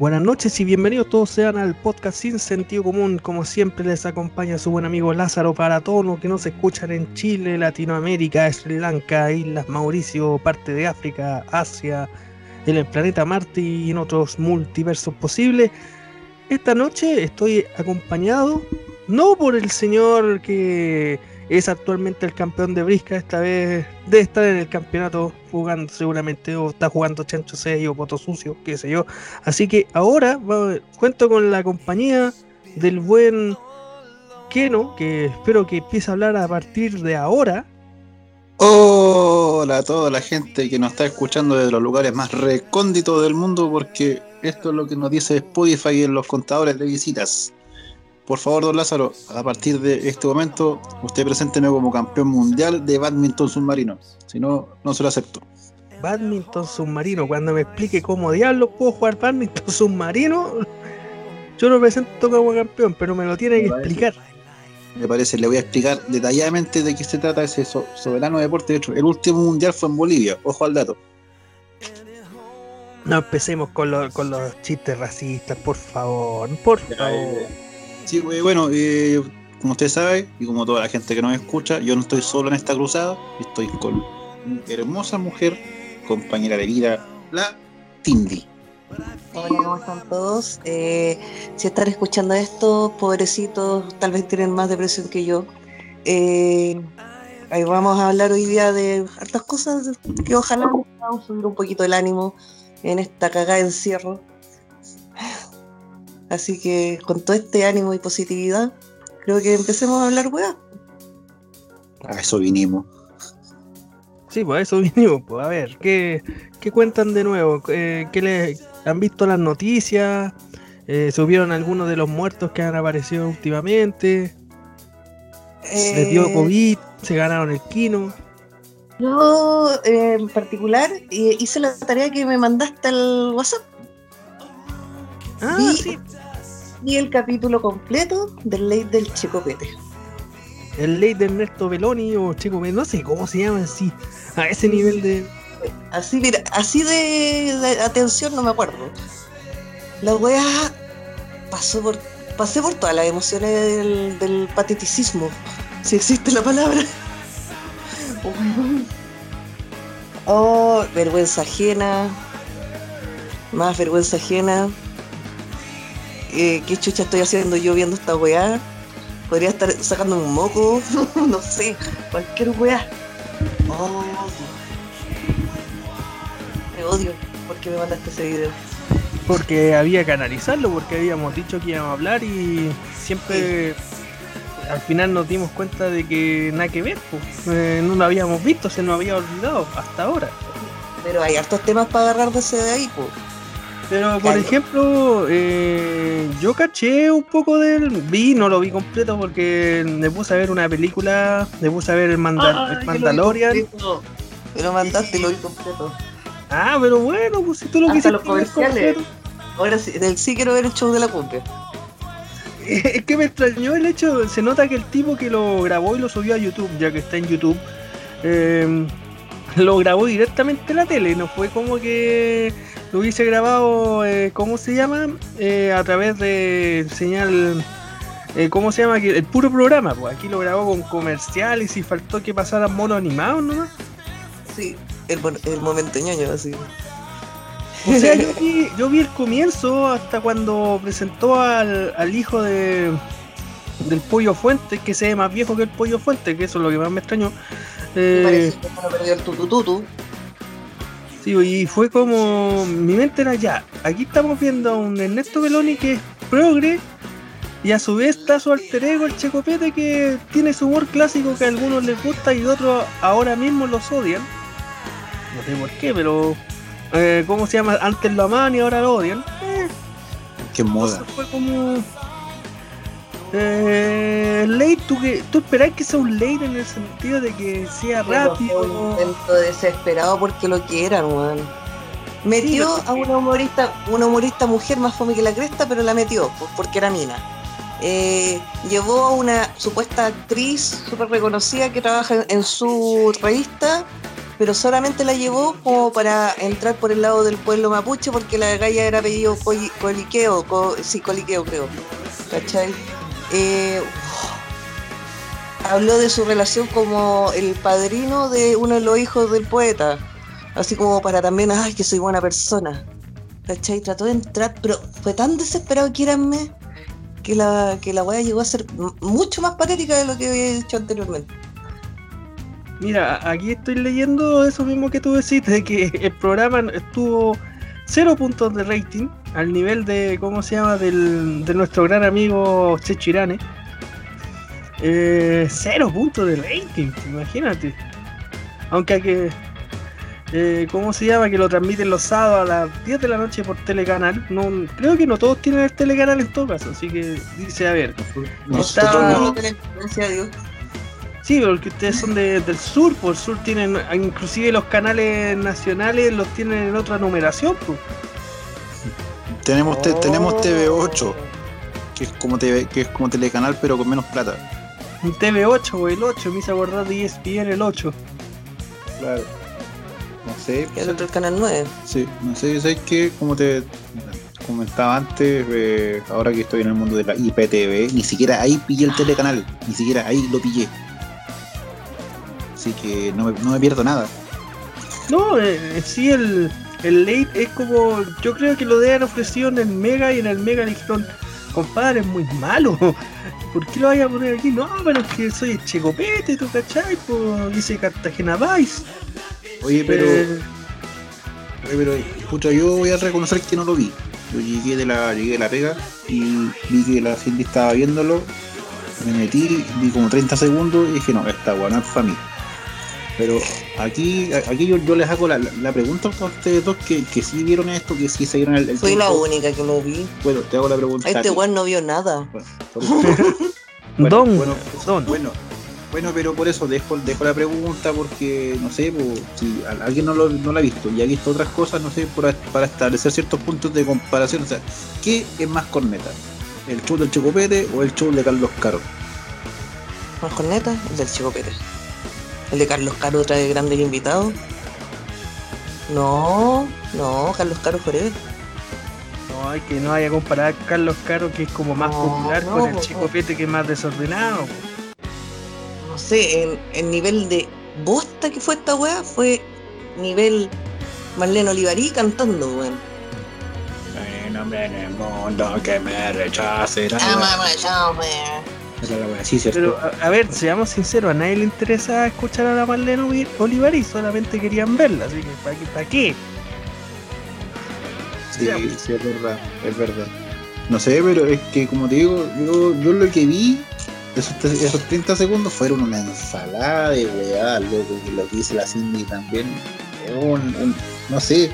Buenas noches y bienvenidos todos sean al podcast Sin Sentido Común. Como siempre les acompaña su buen amigo Lázaro para todos los que nos escuchan en Chile, Latinoamérica, Sri Lanka, Islas Mauricio, parte de África, Asia, en el planeta Marte y en otros multiversos posibles. Esta noche estoy acompañado no por el señor que es actualmente el campeón de brisca, esta vez debe estar en el campeonato jugando seguramente, o está jugando Chancho 6 o Poto Sucio, qué sé yo. Así que ahora cuento con la compañía del buen Keno, que espero que empiece a hablar a partir de ahora. Hola a toda la gente que nos está escuchando desde los lugares más recónditos del mundo, porque esto es lo que nos dice Spotify en los contadores de visitas. Por favor, don Lázaro, a partir de este momento, usted presénteme como campeón mundial de badminton submarino. Si no, no se lo acepto. Badminton submarino, cuando me explique cómo diablos puedo jugar badminton submarino, yo lo presento como campeón, pero me lo tiene que explicar. Me parece, le voy a explicar detalladamente de qué se trata ese soberano deporte. De hecho, el último mundial fue en Bolivia, ojo al dato. No empecemos con, con los chistes racistas, por favor, por favor. Sí, bueno, eh, como usted sabe, y como toda la gente que nos escucha, yo no estoy solo en esta cruzada, estoy con una hermosa mujer, compañera de vida, la Tindy. Hola, ¿cómo están todos? Eh, si están escuchando esto, pobrecitos, tal vez tienen más depresión que yo. Eh, ahí vamos a hablar hoy día de hartas cosas que ojalá a subir un poquito el ánimo en esta cagada de encierro. Así que con todo este ánimo y positividad, creo que empecemos a hablar weá. A eso vinimos. Sí, pues a eso vinimos. Pues a ver, ¿qué, cuentan de nuevo? Eh, ¿Qué le han visto las noticias? Eh, ¿Subieron algunos de los muertos que han aparecido últimamente? ¿Se dio eh, COVID? ¿Se ganaron el kino? Yo, en particular, hice la tarea que me mandaste al WhatsApp. Ah, sí y el capítulo completo del Ley del Checopete. El Ley de Ernesto Beloni o Checopete, no sé cómo se llama así, a ese nivel de. Así, mira, así de, atención no me acuerdo. La wea pasó por. Pasé por todas las emociones del, del pateticismo, si existe la palabra. Oh, vergüenza ajena. Más vergüenza ajena eh, qué chucha estoy haciendo yo viendo esta weá. Podría estar sacando un moco, no sé, cualquier weá. Oh, Te odio porque me mandaste ese video. Porque había que analizarlo, porque habíamos dicho que íbamos a hablar y siempre al final nos dimos cuenta de que nada que ver, pues. no lo habíamos visto, se nos había olvidado hasta ahora. Pero hay hartos temas para agarrarse de ahí, pues. Pero, por ejemplo, eh, yo caché un poco del. Vi, no lo vi completo porque me puse a ver una película, me puse a ver el, Mandalorian. Me lo mandaste y lo vi completo. Ah, pero bueno, pues si tú lo quisiste los comerciales. Ahora sí, sí quiero ver el show de la cumbia. Es que me extrañó el hecho, se nota que el tipo que lo grabó y lo subió a YouTube, ya que está en YouTube, eh, lo grabó directamente en la tele, no fue como que lo hubiese grabado, eh, ¿cómo se llama? Eh, a través de señal, eh, ¿cómo se llama? El puro programa, pues aquí lo grabó con comerciales y faltó que pasaran monos animados ¿no? Sí, el, el momento ñoño, así. O sea, yo vi, yo vi el comienzo hasta cuando presentó al, al hijo de del pollo fuente, que se ve más viejo que el pollo fuente, que eso es lo que más me extrañó. Eh, parece que tutututu. Sí, y fue como. Mi mente era ya. Aquí estamos viendo a un Ernesto Beloni que es progre. Y a su vez está su alter ego, el Checopete, que tiene su humor clásico que a algunos les gusta y otros ahora mismo los odian. No sé por qué, pero. Eh, ¿Cómo se llama? Antes lo amaban y ahora lo odian. Eh, qué moda. Fue como eh, late, ¿tú, que, ¿tú esperás que sea un late en el sentido de que sea rápido? Un intento desesperado porque lo quieran, weón. Metió a una humorista, una humorista mujer más fome que la cresta, pero la metió, pues, porque era mina. Eh, llevó a una supuesta actriz súper reconocida que trabaja en su revista pero solamente la llevó como para entrar por el lado del pueblo mapuche, porque la galla era apellido Coli- Coliqueo, co- sí, Coliqueo creo, ¿cachai? Eh, habló de su relación como el padrino de uno de los hijos del poeta, así como para también, ay, que soy buena persona, ¿cachai? Trató de entrar, pero fue tan desesperado, quieranme, que la, que la weá llegó a ser mucho más patética de lo que había dicho anteriormente. Mira, aquí estoy leyendo eso mismo que tú decís, de que el programa estuvo cero puntos de rating, al nivel de, ¿cómo se llama?, del, de nuestro gran amigo Checho Irane. Eh, cero puntos de rating, imagínate. Aunque hay que... eh, ¿Cómo se llama? Que lo transmiten los sábados a las 10 de la noche por telecanal. No, creo que no todos tienen el telecanal en todo caso, así que dice, a ver, Nosotros Está- no. Gracias a Dios. Sí, porque ustedes son de- del sur, por el sur tienen, inclusive los canales nacionales los tienen en otra numeración, pues. Tenemos, te- tenemos Oh. TV8, que es como TV, que es como telecanal pero con menos plata. Un TV8 o el 8, me hice acordar de ESPN el 8. Claro. No sé, Y el otro el canal 9. sí, no sé, ¿sabes qué? Como te comentaba antes, eh, ahora que estoy en el mundo de la IPTV, ni siquiera ahí pillé el telecanal, ni siquiera ahí lo pillé. Así que no me, no me pierdo nada. No, eh, en sí el, el late es como, yo creo que lo deben ofrecido en el Mega y en el Mega le dijeron, compadre, es muy malo. ¿Por qué lo vaya a poner aquí? No, pero es que soy el Checopete, ¿tú cachai? Pues dice Cartagena Vice. Oye, pero, Eh, oye, pero pucha, yo voy a reconocer que no lo vi. Yo llegué de la, llegué de la pega y vi que la Cindy estaba viéndolo, me metí, vi como 30 segundos y dije, no, esta weá no es para mí. Pero aquí, aquí yo, yo les hago la, pregunta a ustedes dos que, que sí vieron esto, que sí se dieron el, el Fui la única que lo vi. Bueno, te hago la pregunta. a Este weón no vio nada. Bueno. Bueno, Don, bueno, Don. bueno, bueno, pero por eso dejo, dejo la pregunta porque, no sé, pues, si alguien no, lo, no la ha visto y ha visto otras cosas, no sé, por- para establecer ciertos puntos de comparación. O sea, ¿qué es más corneta? ¿El show del Chocopete o el show de Carlos Caro? Más corneta, el del Chico Pérez. El de Carlos Caro trae grandes invitados. No, no, Carlos Caro Forever. No, hay que no vaya a comparar a Carlos Caro, que es como más No, popular, no, con el no. Chicopete, que es más desordenado. No sé, en el nivel de bosta que fue esta weá fue nivel Marlene Olivarí cantando, weón. Un hombre en el mundo que me rechace. Sí. Pero, a, a ver, seamos sinceros, a nadie le interesa escuchar a la Marlene Oli- Olivari, solamente querían verla, así que ¿para qué? ¿pa' qué? Sí, sí, es verdad, es verdad. No sé, pero es que como te digo, yo, yo lo que vi, esos, esos 30 segundos fueron una ensalada de weá, loco, que lo que dice la Cindy también. Es un, un- no sé.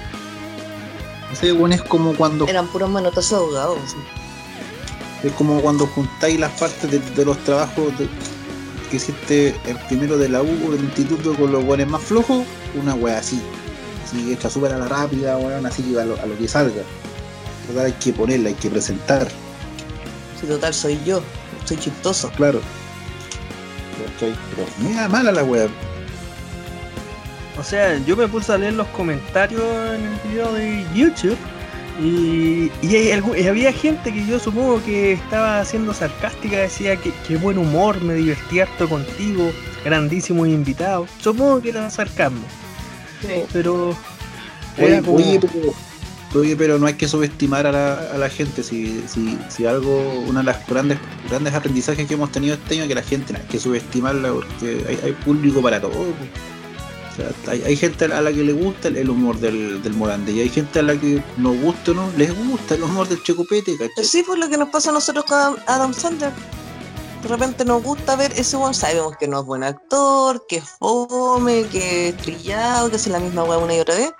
No sé, bueno, es como cuando Eran puros manotazos ahogados. Es como cuando juntáis las partes de, de los trabajos de- que hiciste el primero de la U del instituto con los buenos más flojos, una wea así. Así hecha súper a la rápida, weón, así a lo, a lo que salga. Total, hay que ponerla, hay que presentar, Si total soy yo, soy chistoso. claro. ¿Cachai? Pero mira mala la wea. O sea, yo me puse a leer los comentarios en el video de YouTube y, y hay algu- y había gente que yo supongo que estaba siendo sarcástica, decía que, que buen humor, me divertí harto contigo, grandísimo invitado. Supongo que era sarcasmo, pero... Oye, era como- oye, pero, oye, pero no hay que subestimar a la, a la gente. Si, si, si algo, una de las grandes, grandes aprendizajes que hemos tenido este año es que la gente no hay que subestimarla porque hay, hay público para todo. po. O sea, hay, hay gente a la que le gusta el, el humor del, del Morande y hay gente a la que nos gusta o no, les gusta el humor del Checopete, ¿cachai? Sí, pues lo que nos pasa a nosotros con Adam Sandler. De repente nos gusta ver ese buen, sabemos que no es buen actor, que es fome, que es trillado, que hace la misma weá una y otra vez.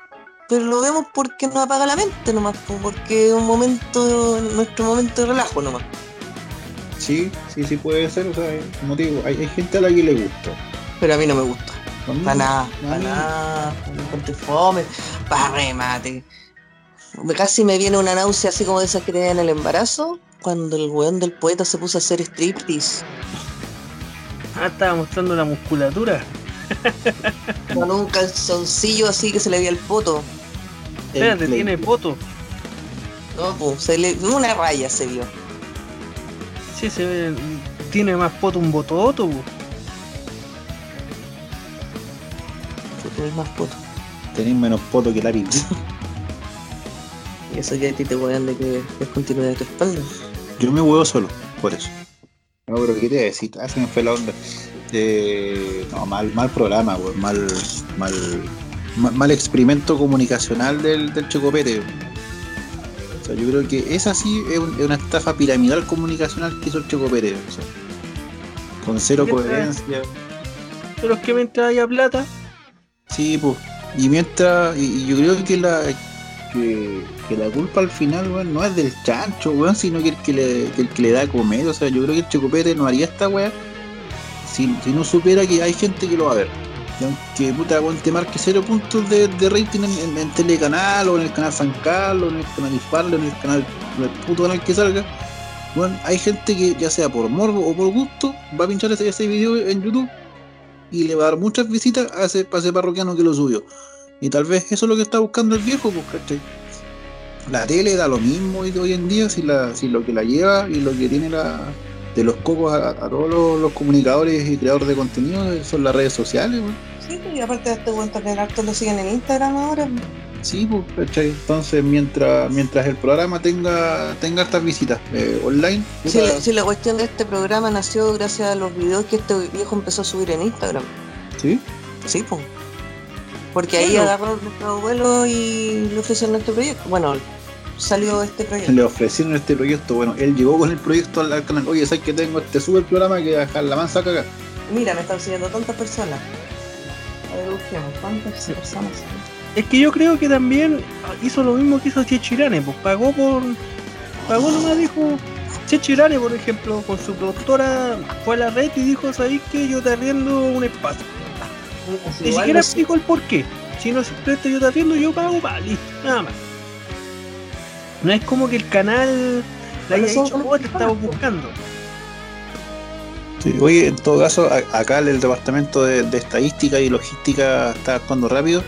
Pero lo vemos porque nos apaga la mente nomás, porque es un momento, nuestro momento de relajo nomás. Sí, sí, sí puede ser. O sea, como te digo, hay, hay gente a la que le gusta. Pero a mí no me gusta. Para nada, para nada, fome, para remate. Casi me viene una náusea así como de esas que te dan en el embarazo, cuando el weón del poeta se puso a hacer striptease. Ah, estaba mostrando la musculatura. Con un calzoncillo así que se le veía el poto. Espérate, tiene poto. No, pues, se le, una raya se vio. Sí, se ve. Tiene más poto un bototo, po. Tener más poto. Tenéis menos poto que la pizza. Y eso que a ti te wean de que descontinuidad de tu espalda. Yo me huevo solo, por eso. No, pero ¿qué te iba a decir? Ah, se me fue la onda. Eh, no, mal, mal programa. Mal, mal, mal, mal experimento comunicacional del, del Chocopete. O sea, yo creo que esa sí es, un- es una estafa piramidal comunicacional que hizo el Chocopete. O sea, con cero coherencia. Pero es que mientras haya plata, Sí, pues. Y mientras, y, yo creo que la que, que la culpa al final, weón, no es del chancho, weón, sino que el que le, que le da a comer. O sea, yo creo que el Chocopete no haría esta weá si, si no supiera que hay gente que lo va a ver. Y aunque puta weón te marque cero puntos de, de rating en, en- Telecanal o en el canal San Carlos, o en el canal Isparle, o en el canal, en el puto canal que salga. Bueno, hay gente que ya sea por morbo o por gusto va a pinchar ese, ese video en YouTube y le va a dar muchas visitas a ese, a parroquiano que lo subió. Y tal vez eso es lo que está buscando el viejo, pues, ¿cachai? La tele da lo mismo hoy, en día si, la, si lo que la lleva y lo que tiene la, de los cocos a, todos los, comunicadores y creadores de contenido son las redes sociales, weón. Sí, pues, y aparte de este buen también harto lo siguen en Instagram ahora. Sí, pues, ¿cachai? Entonces, mientras, mientras el programa tenga, tenga estas visitas eh, online, puta, la, cuestión de este programa nació gracias a los videos que este viejo empezó a subir en Instagram. ¿sí? Sí, pues. Porque ahí Claro. agarró nuestro abuelo y le ofrecieron este proyecto. Bueno, salió este proyecto. le ofrecieron este proyecto. Bueno, él llegó con el proyecto al, al canal. Oye, ¿sabes que tengo este super programa que dejar la mansa cagar? Mira, me están siguiendo tantas personas. A ver, busquemos. ¿Cuántas personas son? Es que yo creo que también hizo lo mismo que hizo Chechirane, pues pagó por. Pagó nomás, dijo. Chechirane, por ejemplo, con su productora fue a la red y dijo: ¿Sabéis que yo te arriendo un espacio? Ni siquiera no sé. explico el por qué. Si no simplemente yo te arriendo, yo pago, pa, listo, nada más. No es como que el canal le Pero haya dicho, oh, te estamos buscando. Sí, oye, en todo caso, acá el departamento de, de estadística y logística está actuando rápido.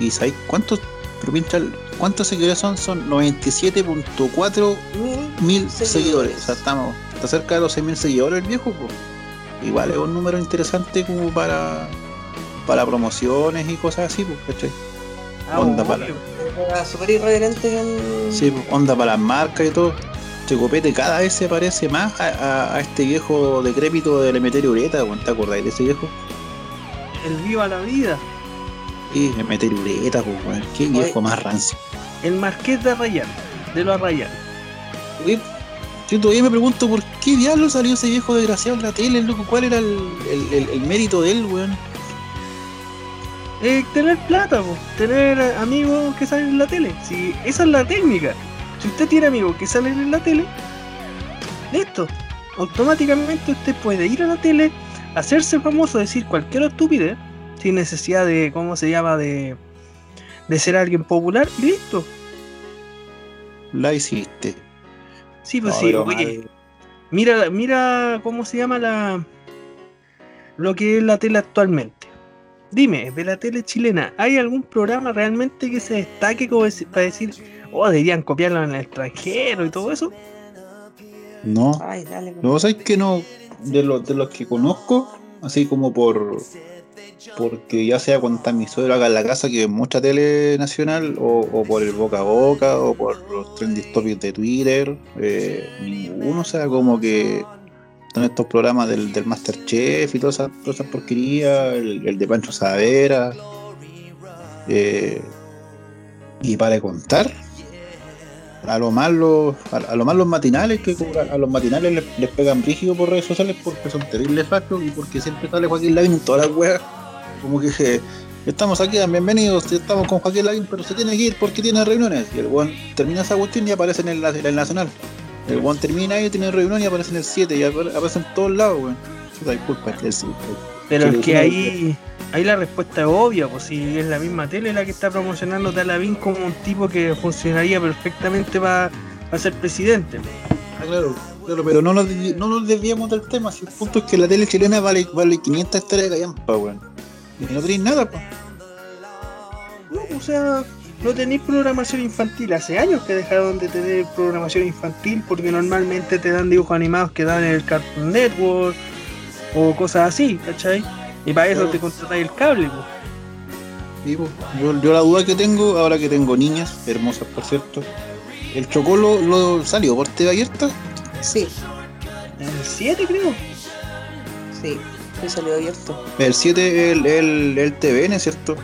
¿Y sabéis cuántos, pero pincha, cuántos seguidores son? Son 97.4 Mil Seguidores. seguidores. O sea, estamos, está cerca de los 6.000 seguidores el viejo. pues. Igual es un número interesante como para, para promociones y cosas así, pues, ¿cachai? Ah, Onda para- Era súper irreverente en. Sí, pues, onda para las marcas y todo. Chocopete cada vez se parece más a, a- a este viejo decrépito del Emeterio Ureta. ¿te acordáis de ese viejo? El viva la vida. Emeterio Ureta, pues, weón. Qué viejo más rancio. El marqués de Arrayán. De los Arrayán. Yo todavía me pregunto por qué diablo salió ese viejo desgraciado en la tele, loco. ¿Cuál era el, el- el- el mérito de él, weón? Eh, tener plata, po. tener amigos que salen en la tele. Si esa es la técnica. Si usted tiene amigos que salen en la tele, listo. Automáticamente usted puede ir a la tele, hacerse famoso, decir cualquier estupidez, sin necesidad de, ¿cómo se llama?, de, de ser alguien popular, y listo. La hiciste. Sí, pues No, sí, oye, mal. mira, mira cómo se llama la lo que es la tele actualmente. Dime, de la tele chilena, ¿hay algún programa realmente que se destaque como para decir, oh, deberían copiarlo en el extranjero y todo eso? No. Ay, dale. pues. No, ¿sabes que no? De los, de los que conozco, así como por. Porque ya sea cuando está mi suegro acá en la casa, que mucha tele nacional, o, por el boca a boca, o por los trending topics de Twitter, eh, ninguno, sea, como que están estos programas del, del Masterchef y todas esas, porquerías, el, de Pancho Savera, eh, y para contar, a lo más los, a, a lo más los matinales que a, a los matinales les, les pegan rígido por redes sociales porque son terribles fachos y porque siempre sale Joaquín Lavín en todas las weas. Como que eh, estamos aquí bienvenidos estamos con Joaquín Lavín pero se tiene que ir porque tiene reuniones. Y el weón termina esa cuestión y aparece en el, en el nacional. El weón termina ahí tiene reunión y aparece en el 7 y apare- aparece en todos lados weón. Disculpa es que el- Pero es que ahí, ahí la respuesta es obvia, pues si es la misma tele la que está promocionando Talavín como un tipo que funcionaría perfectamente para ser presidente. Ah, claro, claro, pero no nos, no nos desviamos del tema. Si el punto es que la tele chilena vale, vale 500 estrellas de callampa, weón. Y no tenéis nada, pues. No, o sea, no tenéis programación infantil. Hace años que dejaron de tener programación infantil porque normalmente te dan dibujos animados que dan en el Cartoon Network o cosas así, ¿cachai? Y para eso te contratáis el cable, pues. Sí, po. yo, yo la duda que tengo, ahora que tengo niñas, hermosas por cierto, ¿el Chocolo lo salió por TV abierta? Sí, En el 7 creo. sí, sí salió abierto. El 7 el, el, el TVN, ¿cierto?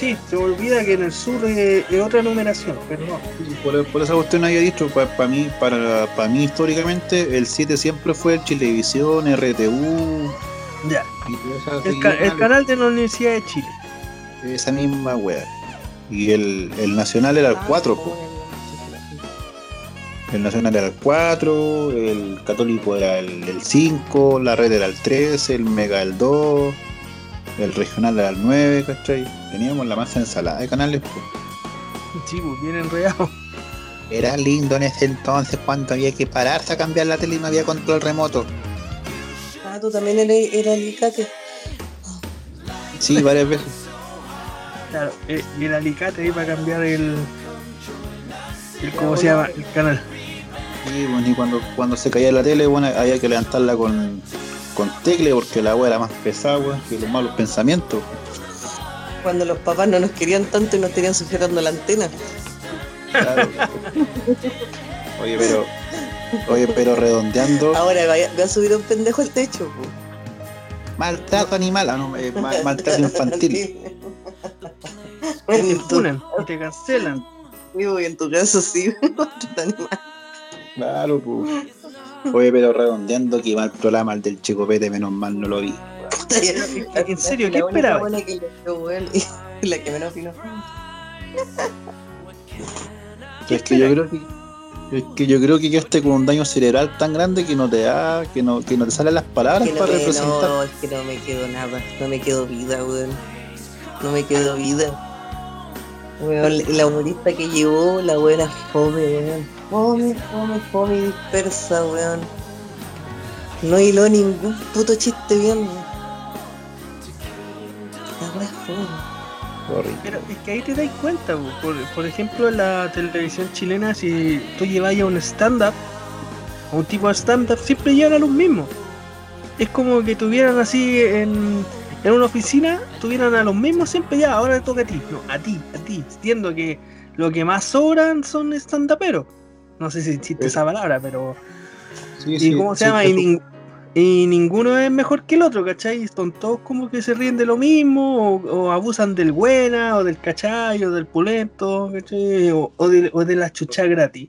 Sí, se me olvida que en el sur es, es otra numeración, perdón. Por, por esa cuestión había dicho, para mí, para, para mí históricamente, el 7 siempre fue el Chilevisión, RTU Ya. El, ca- el canal de la Universidad de Chile. esa misma wea. Y el, el Nacional era el 4, po. el Nacional era el 4, el Católico era el, el 5, la Red era el 3, el Mega el 2, el Regional era el 9, ¿cachai? Teníamos la masa ensalada de canales, po. Sí, pues bien enredado. Era lindo en ese entonces cuando había que pararse a cambiar la tele y no había control remoto. Ah, tú también eres, eras alicate. Sí, varias veces. Claro, eh, y el alicate ahí para cambiar el. el ¿Cómo se llama? El canal. Sí, bueno, y cuando, cuando se caía la tele, bueno, había que levantarla con, con tecle porque la agua era más pesada, weón, que los malos pensamientos. Cuando los papás no nos querían tanto y nos tenían sujetando la antena. Claro. Oye, pero. Oye, pero redondeando. Ahora va a, va a subir un pendejo al techo. po. Maltrato animal, ah, no, eh, ma- maltrato infantil. Te y te cancelan. y en tu caso sí, maltrato animal. Claro, pues. Oye, pero redondeando que mal programa el del Chico Pete, menos mal no lo vi. En serio, ¿qué La que weón, y la que menos opinó. Es que yo creo que. Es que yo creo que quedaste con un daño cerebral tan grande que no te da, que no, que no te salen las palabras Que no para me, representar. no, es que no me quedó nada, no me quedó vida, weón. No me quedó vida. Weón, la humorista que llevó, la buena fome, weón. Fome, fome, fome dispersa, weón. No hiló ningún puto chiste bien. La wea es fome. Horrible. Pero es que ahí te das cuenta, po. por, por ejemplo, en la televisión chilena, si tú llevas a un stand-up, a un tipo de stand-up, siempre llegan a los mismos. Es como que tuvieran así en, en una oficina, tuvieran a los mismos siempre ya, ahora te toca a ti. No, a ti, a ti. Entiendo que lo que más sobran son stand-uperos. No sé si existe esa palabra, pero. Sí, ¿Y sí, cómo se sí, llama? eso- Y, nin- y ninguno es mejor que el otro, ¿cachai? Son todos como que se ríen de lo mismo, o, o abusan del buena, o del cachai, o del pulento, ¿cachai? O, o de, o de la chucha gratis.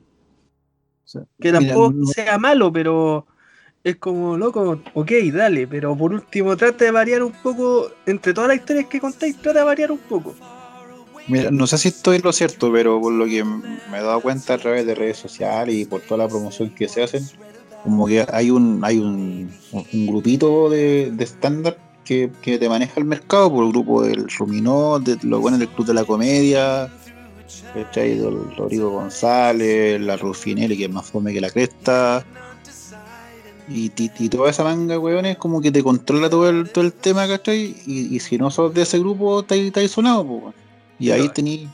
Que tampoco sea malo, pero es como, loco, ok, dale, pero por último trata de variar un poco, entre todas las historias que contáis, trata de variar un poco. Mira, no sé si estoy lo cierto, pero por lo que me he dado cuenta a través de redes sociales y por toda la promoción que se hacen, como que hay un hay un, un grupito de, stand-up que, que te maneja el mercado, por el grupo del Ruminó, de los buenos del Club de la Comedia. Del Rodrigo González, la Rufinelli, que es más fome que la cresta. Y, y, y toda esa manga, weones, como que te controla todo el, todo el tema, ¿cachai? Y, y si no sos de ese grupo, has sonado, pues, weón. Y ahí tení,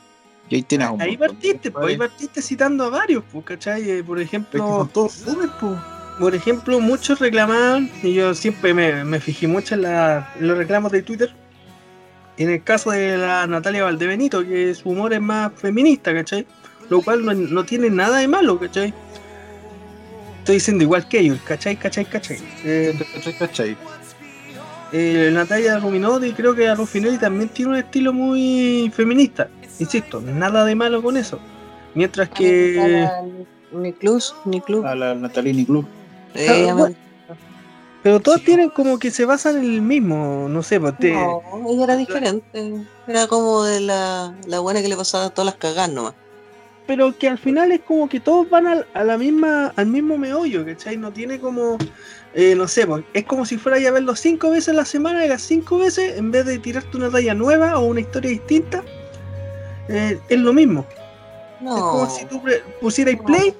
y ahí tienes un Ahí partiste, pues, ahí partiste citando a varios, pues, ¿cachai? Eh, Por Es que ejemplo... todos pues. por ejemplo, muchos reclamaban, y yo siempre me, me fijé mucho en, la- en los reclamos de Twitter, en el caso de la Natalia Valdebenito, que su humor es más feminista, ¿cachai? Lo cual no, no tiene nada de malo, ¿cachai? Estoy diciendo igual que ellos, ¿cachai? ¿cachai? ¿cachai? Eh, ¿Cachai? ¿Cachai? eh, Natalia Ruminotti, creo que a Rufinelli también tiene un estilo muy feminista, insisto, nada de malo con eso. Mientras que... Ni club, ni club. A la Natalini Club. Eh, bueno. Pero todos tienen como que se basan en el mismo, no sé, pues te... No, ella era diferente. Era como de la, la buena que le pasaba todas las cagadas nomás. Pero que al final es como que todos van al, a la misma, al mismo meollo, ¿cachai? No tiene como, eh, no sé, pues, es como si fuera a verlo cinco veces a la semana y las cinco veces, en vez de tirarte una talla nueva o una historia distinta, eh, es lo mismo. Es como si tú pusieras no, play,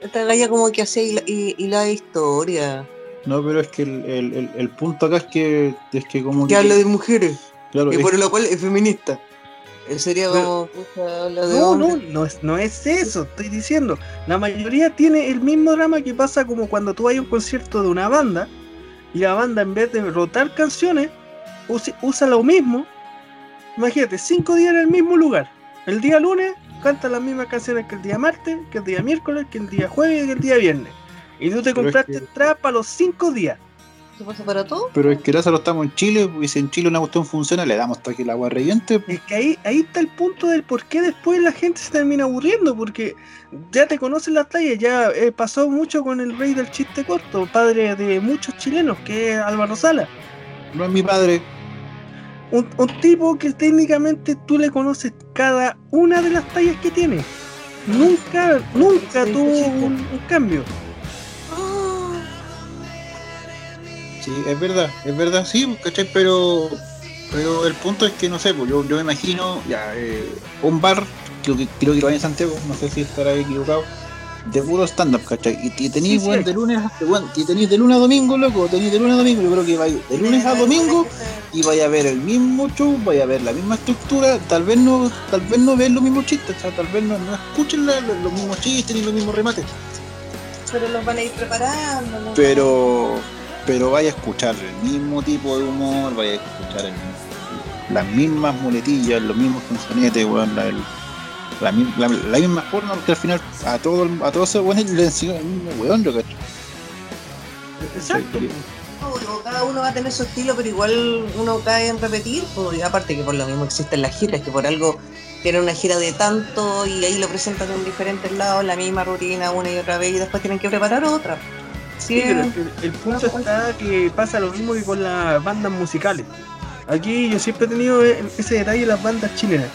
esta- galla como que hacía y la, y, y la historia. No, pero es que el, el, el, el punto acá es que es que como Que habla de mujeres. Claro, y es- por lo cual es feminista. Sería como, pucha, habla de No, no, no es, no es eso, estoy diciendo. La mayoría tiene el mismo drama que pasa como cuando tú vas a un concierto de una banda y la banda en vez de rotar canciones usa, usa lo mismo. Imagínate, cinco días en el mismo lugar. El día lunes canta las mismas canciones que el día martes, que el día miércoles, que el día jueves y que el día viernes. Y tú te compraste entradas para los cinco días. ¿Qué pasa para todo? Pero es que Lázaro estamos en Chile, y si en Chile una cuestión funciona, le damos hasta que el agua reviente. Es que ahí, ahí está el punto del por qué después la gente se termina aburriendo, porque ya te conocen las tallas, ya eh, pasó mucho con el rey del chiste corto, padre de muchos chilenos, que es Álvaro Sala. No es mi padre. Un, un tipo que técnicamente tú le conoces cada una de las tallas que tiene. Nunca, nunca tuvo un cambio. Sí, es verdad, es verdad, sí, ¿cachai? Pero, pero el punto es que, no sé, pues yo, yo me imagino, ya, eh, un bar, creo que, creo que lo hay en Santiago, no sé si estará equivocado, de puro stand-up, ¿cachai? Y, y tenéis, Sí, de lunes a, y tenéis de lunes a domingo, loco, tenéis de lunes a domingo, yo creo que vais de lunes a domingo y vaya a ver el mismo show, vaya a ver la misma estructura, tal vez no, tal vez no vean los mismos chistes, o sea, tal vez no, no escuchen la- los, los mismos chistes ni los mismos remates, Pero los van a ir preparando. ¿no? pero pero vaya a escuchar el mismo tipo de humor, vaya a escuchar el- las mismas muletillas, los mismos canzonetes, weón, la, el- la, la- la misma forma, porque al final a todo el- a todos esos weones le enseñan el mismo weón, yo cacho. Exacto. Cada uno va a tener su estilo, pero igual uno cae en repetir. pues, y aparte que por lo mismo existen las giras, que por algo tienen una gira de tanto y ahí lo presentan en diferentes lados, la misma rutina una y otra vez y después tienen que preparar otra. Sí, Sí, pero el, el punto está que pasa lo mismo que con las bandas musicales. Aquí yo siempre he tenido e- ese detalle de las bandas chilenas.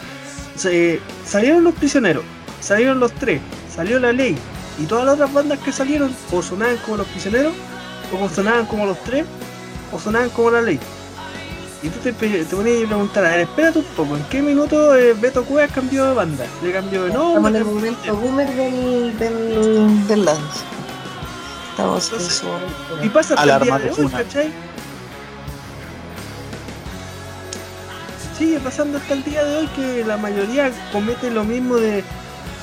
Se- salieron los prisioneros, salieron los tres, salió la ley y todas las otras bandas que salieron o sonaban como los prisioneros, o sonaban como los tres, o sonaban como la ley. Y tú te, te ponías a preguntar, a ver, espérate un poco, ¿en qué minuto eh, Beto Cuevas cambió de banda? Le cambió de Estamos en nombre. el momento boomer del, del, del dance. Su. Y pasa hasta el día de hoy. ¿cachai? Sigue pasando hasta el día de hoy que la mayoría comete lo mismo de,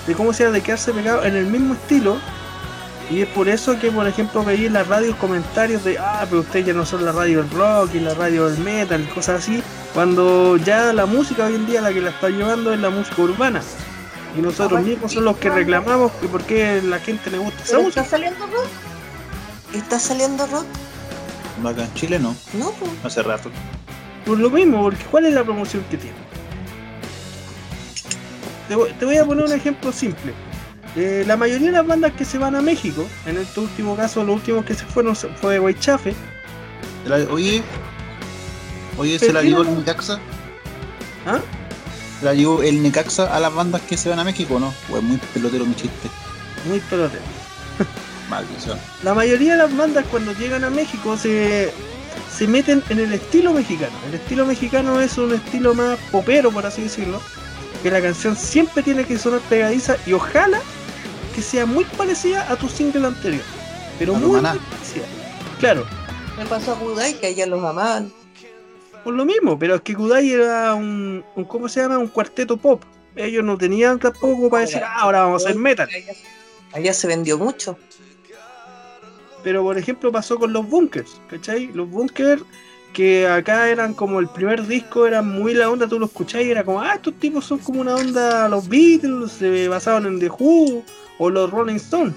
de cómo sea, de quedarse pegado en el mismo estilo. Y es por eso que, por ejemplo, veía en las radios comentarios de, ah, pero ustedes ya no son la radio del rock y la radio del metal y cosas así, cuando ya la música hoy en día la que la está llevando es la música urbana. Y nosotros mismos son los que reclamamos que por qué la gente le gusta esa ¿Pero música. ¿Está saliendo rock? ¿Está saliendo rock? No, acá en Chile no, No, pues. hace rato. Por lo mismo, porque ¿cuál es la promoción que tiene? Te voy, te voy a poner un ejemplo simple. Eh, la mayoría de las bandas que se van a México, en este último caso, los últimos que se fueron fue Guaychafe, Se la- Oye, oye, ¿se la llevó el Necaxa? ¿ah? ¿Se la llevó el Necaxa a las bandas que se van a México o no? O es muy pelotero mi chiste. muy pelotero. Maldición. La mayoría de las bandas cuando llegan a México se, se meten en el estilo mexicano. El estilo mexicano es un estilo más popero, por así decirlo, que la canción siempre tiene que sonar pegadiza y ojalá que sea muy parecida a tu single anterior. Pero muy parecida. Claro, Me pasó a Kudai, que allá los amaban. por lo mismo, pero es que Kudai era un, un ¿cómo se llama? Un cuarteto pop. Ellos no tenían tampoco para decir, ah, ahora vamos a hacer metal. Allá, allá se vendió mucho. Pero por ejemplo pasó con los bunkers, ¿cachai? Los bunkers que acá eran como el primer disco, eran muy la onda, tú lo escuchás y era como, ah, estos tipos son como una onda, los Beatles, se basaban en The Who o los Rolling Stones.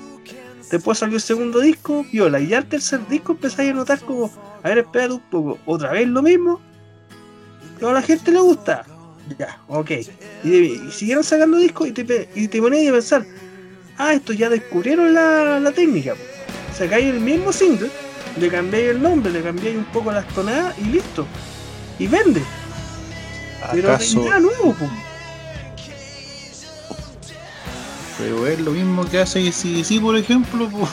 Después salió el segundo disco, viola, y ya el tercer disco empezáis a notar como, a ver, espérate un poco, otra vez lo mismo, pero a la gente le gusta. Ya, ok. Y, siguieron sacando discos y te, y te ponías a pensar, ah, estos ya descubrieron la, la técnica. po. Sacáis el mismo single, le cambiáis el nombre, le cambiáis un poco las tonadas y listo. Y vende. Pero no nuevo, po. Pero es lo mismo que hace sí, por ejemplo. po.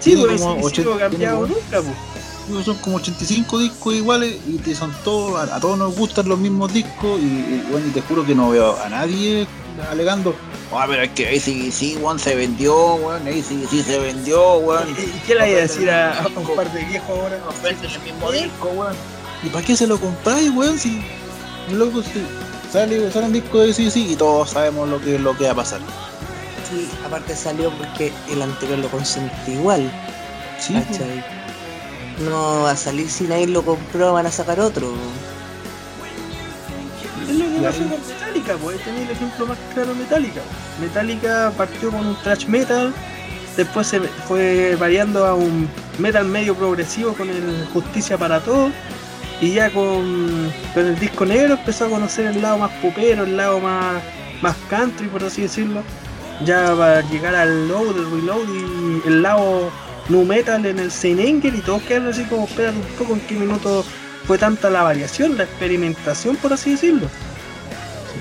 Sí, ese disco 80 cambiado nunca, po. Son como 85 discos iguales y te son todos, a, a todos nos gustan los mismos discos y, y, bueno, y te juro que no veo a nadie alegando, ah, pero es que ACDC, weón, se vendió, weón, ACDC se vendió, weón. ¿Y qué le hay a decir a, un par de viejos ahora? Venden el mismo disco, weón. ¿Y para qué se lo compráis, weón? Si loco, sí. Sale, sale un disco de sí, sí, y todos sabemos lo que, lo que va a pasar. Sí, aparte salió porque el anterior lo consentí igual. Sí. No va a salir si nadie lo compró, van a sacar otro. Es lo que Y pasó con Metallica, pues tenía el ejemplo más claro Metallica. Metallica partió con un thrash metal, después se fue variando a un metal medio progresivo con el Justicia para Todos, y ya con, con el disco negro empezó a conocer el lado más popero, el lado más, más country, por así decirlo. Ya va a llegar al load, el reload y el lado nu metal en el Saint Anger y todos quedaron así como, espérate un poco en qué minuto fue tanta la variación, la experimentación, por así decirlo.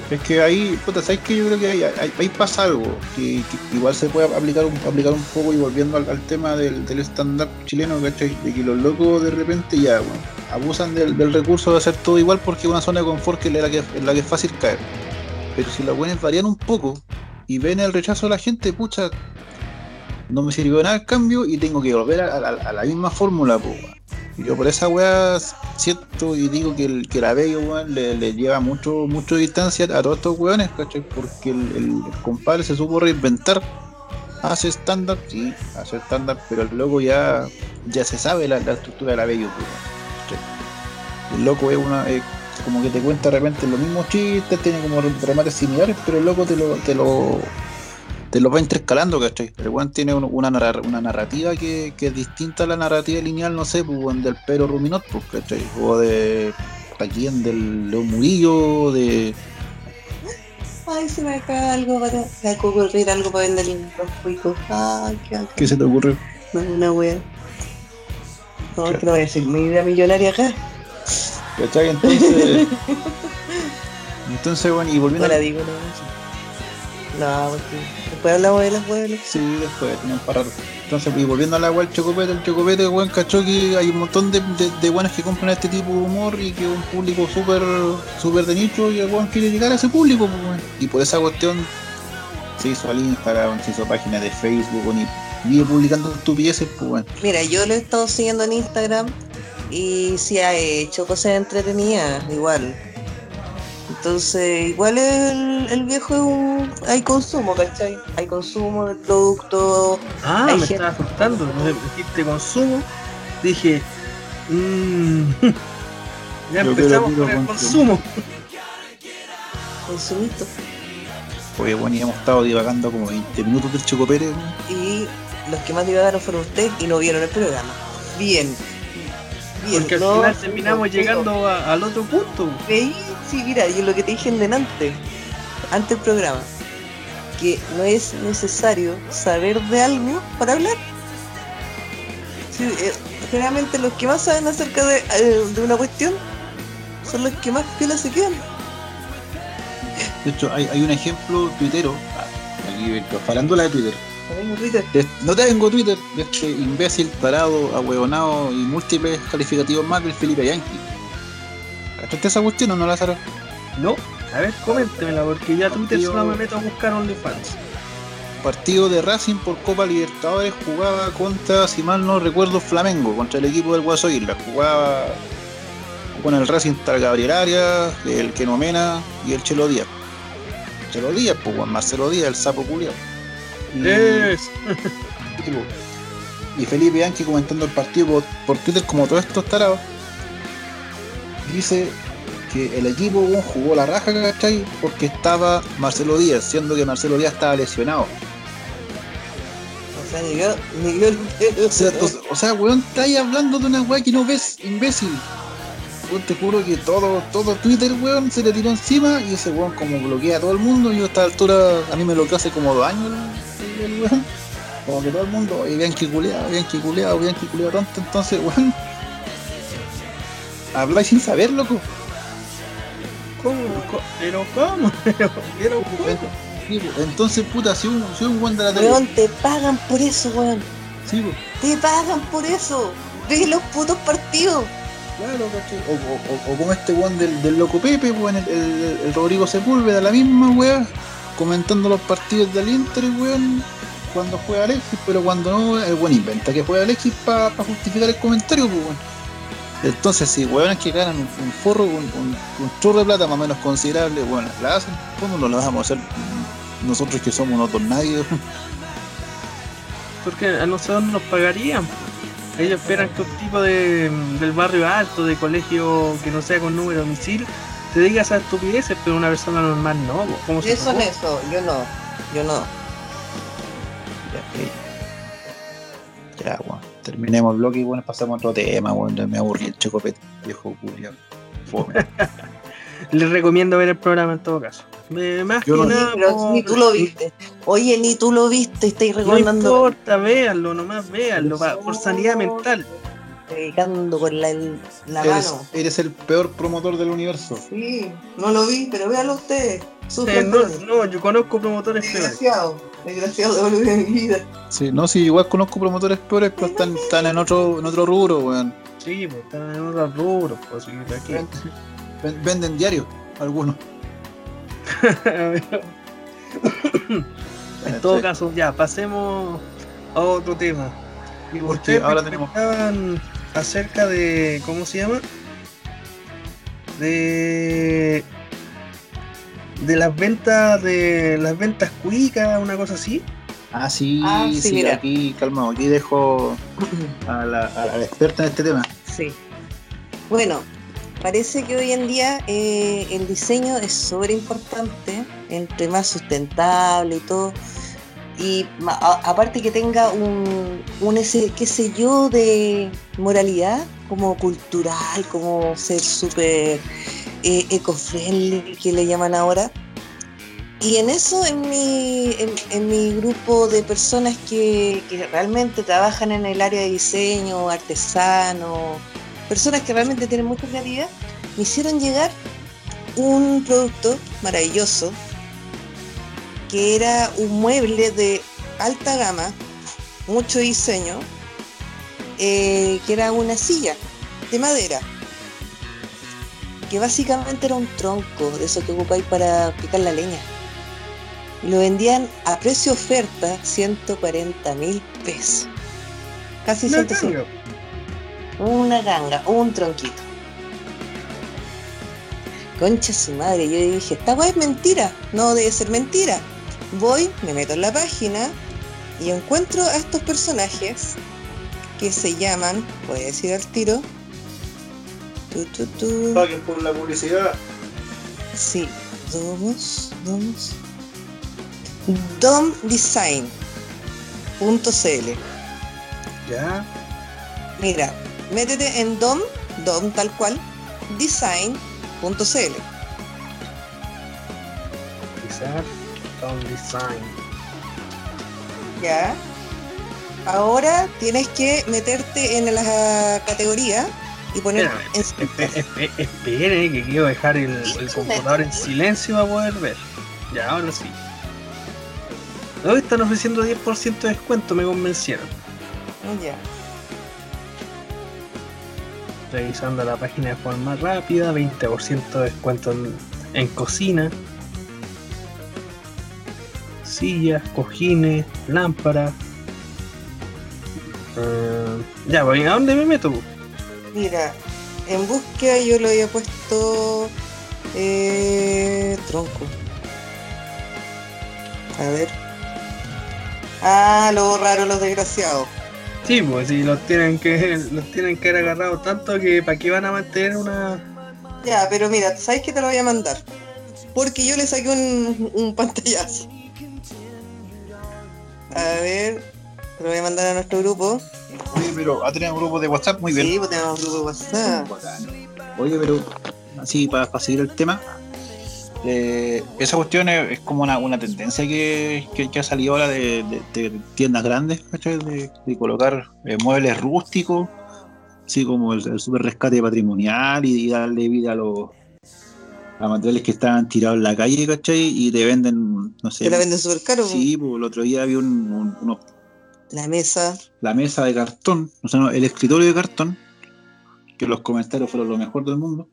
Es que ahí, puta, ¿sabes que Yo creo que ahí, pasa algo que, igual se puede aplicar un, aplicar poco y volviendo al, tema del, del stand-up chileno, ¿cachai? De que los locos de repente ya, abusan del, recurso de hacer todo igual porque es una zona de confort que es la que, en la que es fácil caer. Pero si los buenos varían un poco y ven el rechazo de la gente, pucha, no me sirvió nada el cambio y tengo que volver a, a- a la misma fórmula, pues. Yo por esa weá siento y digo que, el, que la Bello, weón, le, le lleva mucho, mucho distancia a todos estos weones, ¿cachai? Porque el, compadre se supo reinventar. Hace stand-up, sí, hace stand-up, pero el loco ya, ya se sabe la, la estructura de la Bello, weón. El loco es una. como que te cuenta de repente los mismos chistes, tiene como remates similares, pero el loco lo, te lo, te lo va intercalando, ¿cachai? El weón tiene un- una, narra- una narrativa que, que es distinta a la narrativa lineal, no sé, pues, del Pedro Ruminot, pues, ¿cachai? O de aquí en del León Murillo, de. Ay, se me acaba algo para. Me acaba de ocurrir algo para vender los cuicos. Qué bacán. ¿Qué se te ocurrió? No, una wea. No, que no voy a decir mi idea millonaria acá. ¿Cachai? Entonces. entonces, bueno, y volviendo No la digo, no. No, después hablamos de las weas. Sí, después tenemos para rato. Entonces, y volviendo a la weá del chocopete, el chocopete, weón, cachó que hay un montón de, de, de weones que compran este tipo de humor y que es un público súper súper de nicho y el weón quiere llegar a ese público, pues, weón. Y por esa cuestión se hizo al Instagram, se hizo página de Facebook, weón, y vive publicando estupideces, pues, weón. Mira, yo lo he estado siguiendo en Instagram y sí ha hecho cosas entretenidas, igual. Entonces, igual el, el viejo es un... Hay consumo, ¿cachai? Hay consumo del producto. Ah, Hay me gente- estaba asustando. Me dijiste consumo. Dije. mm, ya Yo empezamos con el consumo. consumito. Oye, bueno, y hemos estado divagando como 20 minutos del chocopete, weón. Y los que más divagaron fueron ustedes y no vieron el programa. Bien. Bien. Porque al no, final terminamos no, llegando a- al otro punto. Veí, sí, mira, y lo que te dije en delante, ante el programa, que no es necesario saber de algo para hablar. Sí, eh, generalmente los que más saben acerca de, eh, de una cuestión son los que más piola se quedan. De hecho, hay, hay un ejemplo tuitero, aquí, farándula de Twitter. Ay, Rita, De- no tengo Twitter de este imbécil, tarado, ahueonado y múltiples calificativos más del Felipe Yankee. ¿Cachaste esa cuestión o no, Lázaro? No, a ver, coméntemela, porque ya Twitter Yo- solo me meto a buscar OnlyFans. Partido de Racing por Copa Libertadores jugaba contra, si mal no recuerdo, Flamengo, contra el equipo del Guaso Isla. Jugaba con el Racing está Gabriel Arias, el Keno Mena y el Chelo Díaz. Chelo Díaz, pues Juan Marcelo Díaz, el sapo culiao. Y- Y Felipe Yankee comentando el partido por, por Twitter como todos estos tarados. Dice que el equipo jugó la raja, ¿cachai? Porque estaba Marcelo Díaz, siendo que Marcelo Díaz estaba lesionado. o sea, ni O sea, o, o sea, weón, estáis hablando de una weá que no ves, imbécil. Weón, te juro que todo, todo Twitter, weón, se le tiró encima y ese weón como bloquea a todo el mundo. Yo a esta altura, a mí me bloqueó hace como dos años el, weón. Como que todo el mundo, y bien que culeado, bien que culeado, bien que culeado tonto. Entonces, weón, habláis sin saber, loco. ¿Cómo? ¿Pero cómo? ¿Pero, pero cómo? Po. Entonces, puta, si un, si un weón de la tele. Weón, te pagan por eso, weón. Sí, po. Te pagan por eso. Ve los putos partidos. Claro. O, o, como este weón del, del loco Pepe, weón, el, el, el Rodrigo Sepúlveda, la misma weá, comentando los partidos del Inter, weón, cuando juega Alexis, pero cuando no, el weón inventa que juega Alexis para justificar el comentario, pues weón. Entonces, si huevones que ganan un, un forro, un, un, un churro de plata más o menos considerable, bueno, la hacen, ¿cómo no la vamos a hacer nosotros que somos unos nadie? Porque a nosotros no nos pagarían. Ellos esperan que un tipo de, del barrio alto, de colegio que no sea con número de misil, te diga esas estupideces, pero una persona normal no. ¿Cómo se Eso eso, yo no, yo no. Ya, ya, bueno, terminemos el bloque y bueno, pasamos a otro tema, bueno, me aburrí el chocopete, viejo. Fome. Les recomiendo ver el programa en todo caso. Eh, más Yo que no- nada. Pero por- ni tú lo viste. Oye, ni tú lo viste, estáis No recomendando, importa, véanlo, nomás véanlo, pa- por sanidad mental. Predicando con la, el- la Eres, mano. eres el peor promotor del universo. Sí, no lo vi, pero véalo usted. Eh, Sufran no, no, yo conozco promotores peores. Desgraciado, desgraciado de mi vida. Sí, no, sí, igual conozco promotores peores, pero están, están en otro, en otro rubro, weón. Sí, pues están en otros rubros, pues sí, de aquí. Ven- Venden diario, algunos. en todo caso, ya, pasemos a otro tema. Porque Ustedes ahora tenemos- acerca de. ¿Cómo se llama? De. De las ventas de las ventas cuicas, una cosa así. Ah, sí, Ah, sí, sí, mira. aquí, calmado, aquí dejo a la, a la experta en este tema. Sí. Bueno, parece que hoy en día eh, el diseño es súper importante, entre más sustentable y todo. Y a- aparte que tenga un, ese, qué sé yo, de moralidad, como cultural, como ser súper eh, eco-friendly, que le llaman ahora. Y en eso, en mi, en, en mi grupo de personas que, que realmente trabajan en el área de diseño, artesano, personas que realmente tienen mucha creatividad, me hicieron llegar un producto maravilloso que era un mueble de alta gama, mucho diseño, eh, que era una silla de madera, que básicamente era un tronco de eso que ocupáis para picar la leña. Lo vendían a precio oferta 140 mil pesos. Casi Una 150. ganga. Una ganga, un tronquito. Concha su madre, yo dije, esta weá es mentira, no debe ser mentira. Voy, me meto en la página y encuentro a estos personajes que se llaman, voy a decir al tiro. Tu, tu, tu. Paguen por la publicidad. Sí, Domus, Domus. Domdesign.cl Ya. Mira, métete en dom, dom tal cual, design.cl. Quizás Ya. Ahora tienes que meterte en la categoría y poner Espérame, en Espe- espe- Espere, que quiero dejar el, el computador en silencio para poder ver. Ya, ahora sí. Hoy están ofreciendo 10% de descuento, me convencieron. Ya. Revisando la página de forma rápida, 20% de descuento en, en cocina. Sillas, cojines, lámparas. Eh, ya, pues, ¿a dónde me meto? Mira, en búsqueda yo le había puesto eh, tronco. A ver. Ah, lo borraron los desgraciados. Sí, pues si los tienen que los tienen que haber agarrado tanto que para qué van a mantener una Ya, pero mira, ¿sabes qué te lo voy a mandar? Porque yo le saqué un, un pantallazo. A ver, te lo voy a mandar a nuestro grupo. Oye, pero ha tenido un grupo de WhatsApp muy bien. Sí, pues tenemos un grupo de WhatsApp. Oye, pero así para, seguir el tema, eh, esa cuestión es, es como una, una tendencia que, que- que ha salido ahora de, de- de tiendas grandes. De, de colocar eh, muebles rústicos, así como el, el super rescate patrimonial y, y darle vida a los a materiales que estaban tirados en la calle, ¿cachai? Y te venden, no sé. Te la venden súper caro. Sí, pues, el otro día vi un, un- unos La mesa. la mesa de cartón, o sea, no, el escritorio de cartón, que los comentarios fueron lo mejor del mundo.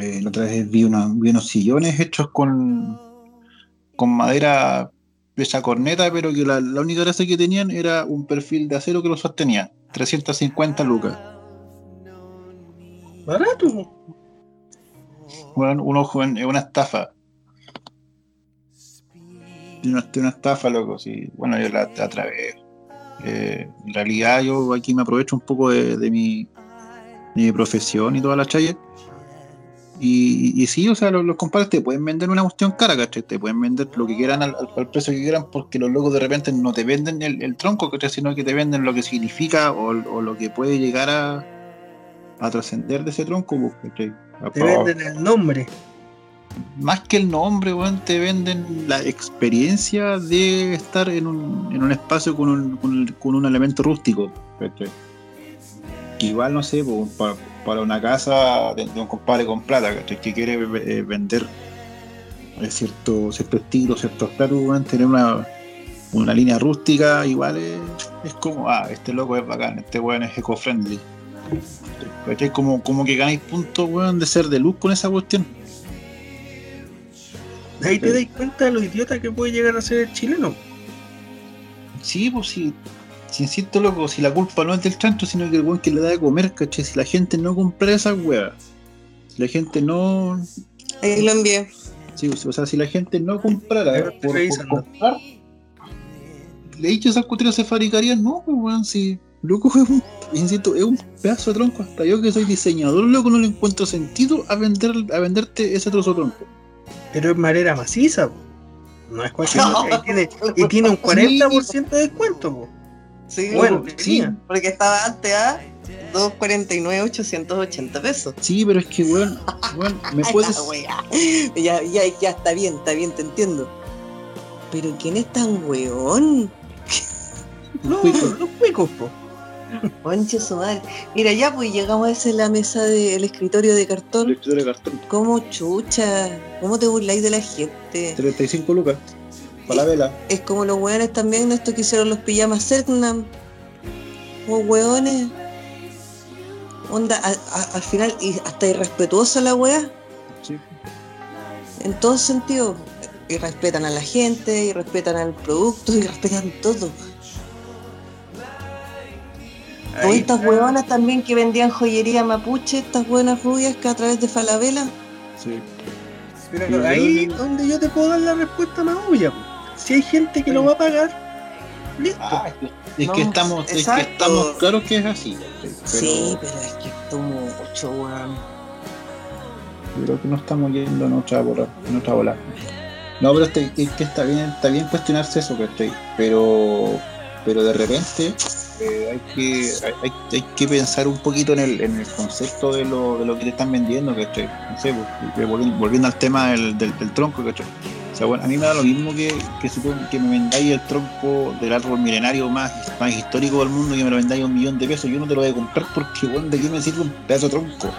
Eh, la otra vez vi, una- vi unos sillones hechos con, con madera de esa corneta, pero que la, la única gracia que tenían era un perfil de acero que lo sostenía. 350 lucas. Barato. Bueno, un ojo en, una estafa. Tiene una, estafa, loco, sí. Bueno, yo la, atravé. Eh, en realidad yo aquí me aprovecho un poco de, mi, profesión y toda la chaya y, sí, o sea, los, los, compadres te pueden vender una cuestión cara, ¿cachai? Te pueden vender lo que quieran al, precio que quieran, porque los locos de repente no te venden el, tronco, ¿cachai? Sino que te venden lo que significa o, lo que puede llegar a, a trascender de ese tronco, pues, ¿cachai? Te venden el nombre. Más que el nombre, weón, te venden la experiencia de estar en un, en un espacio con un, con, un elemento rústico, igual, no sé, pues, para para una casa de, un compadre con plata, que quiere eh, vender eh, cierto, cierto estilo, cierto estatus, tener una, una línea rústica, igual es, como, ah, este loco es bacán, este weón es eco-friendly. Como, como que ganáis puntos, weón, de ser de luz con esa cuestión. Ahí te dais cuenta de lo idiota que puede llegar a ser el chileno. Sí, pues sí, si insisto, loco, si la culpa no es del chancho, sino que el weón que le da de comer, caché. Si la gente no compra esa weas, si la gente no. Ahí lo envié. Sí, o sea, si la gente no comprara por, por comprar, le he dicho esas cuestiones se fabricarían, no, pues weón, si. Loco, un, insisto, es un pedazo de tronco. Hasta yo que soy diseñador, loco, no le encuentro sentido a vender a venderte ese trozo de tronco. Pero es madera maciza, no es cualquier. y, tiene, y tiene un 40% de descuento, po. Sí, bueno, sí. Porque estaba antes a 249, 880 pesos. Sí, pero es que, weón, bueno, me puedes. ya, ya, ya está bien, está bien, te entiendo. Pero ¿quién es tan weón? No, los cuicos, po. Ponche su madre. Mira, ya pues llegamos a esa la mesa del escritorio de cartón. El escritorio de cartón. ¿Cómo chucha? ¿Cómo te burláis de la gente? 35 lucas la vela. Es como los weones también, esto que hicieron los pijamas Selknam. O weones. Onda, al final, y hasta irrespetuosa la wea. Sí. En todo sentido. Y respetan a la gente, y respetan al producto, y respetan todo. O estas hueonas también que vendían joyería mapuche, estas buenas rubias que a través de Falabella. Sí. Pero ahí donde yo te puedo dar la respuesta más obvia. Si hay gente que lo va a pagar, listo. Ah, es que, estamos, es que estamos claros que es así. Sí, pero es que esto mucho, weón. Yo creo que no estamos yendo en otra bola. En otra bola. No, pero este, es que está bien, está bien cuestionarse eso, que estoy, pero, pero de repente eh, hay, que, hay, hay, que pensar un poquito en el, en el concepto de lo, de lo que te están vendiendo, que estoy, no sé, pues, volviendo, al tema del, del, del tronco, que estoy bueno, a mí me da lo mismo que, que, que me vendáis el tronco del árbol milenario más, más histórico del mundo y me lo vendáis un millón de pesos. Yo no te lo voy a comprar porque, bueno, ¿de qué me sirve un pedazo de tronco?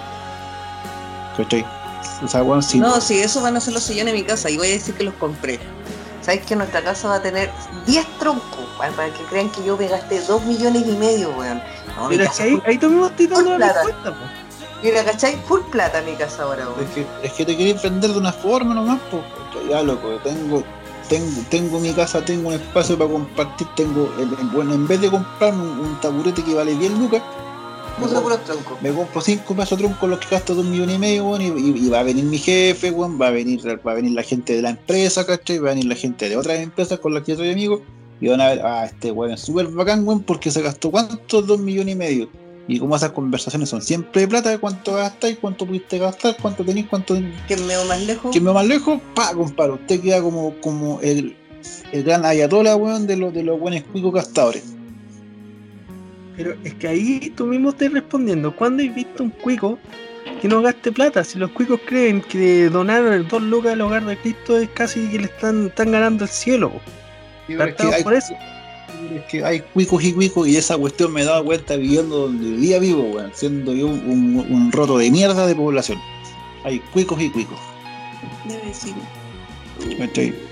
¿Cachai? O sea, bueno, si no, si eso van a ser los sillones en mi casa y voy a decir que los compré. ¿Sabes que nuestra casa va a tener 10 troncos? Para, que crean que yo me gasté 2 millones y medio, weón. No, Pero es que ahí, ahí la respuesta, pues. Mira, ¿cachai? Full plata mi casa ahora, Es que, es que te queréis vender de una forma nomás, pues. Ya, loco, tengo, tengo, tengo mi casa, tengo un espacio para compartir, tengo, bueno, en vez de comprarme un, taburete que vale 10 lucas, me, compro, me compro 5 pesos troncos los que gasto 2 millones y medio, y, va a venir mi jefe, va a venir, va a venir la gente de la empresa, ¿cachai? Va a venir la gente de otras empresas con las que soy amigo, y van a ver, ah, este weón es súper bacán, weón, porque se gastó cuántos 2 millones y medio y como esas conversaciones son siempre de plata, cuánto gastáis, cuánto pudiste gastar, cuánto tenéis, cuánto. ¿Quién me va más lejos? ¿Quién me va más lejos? Pa, compadre, usted queda como, como el, el gran ayatola, weón, de los, de los buenos cuicos gastadores. Pero es que ahí tú mismo estás respondiendo. ¿Cuándo has visto un cuico que no gaste plata? Si los cuicos creen que donar dos lucas al hogar de Cristo es casi que le están, están ganando el cielo. Por eso que hay cuicos y cuicos y esa cuestión me daba cuenta viviendo donde día vivo, weón, siendo yo un, roto de mierda de población. Hay cuicos y cuicos. Debe ser.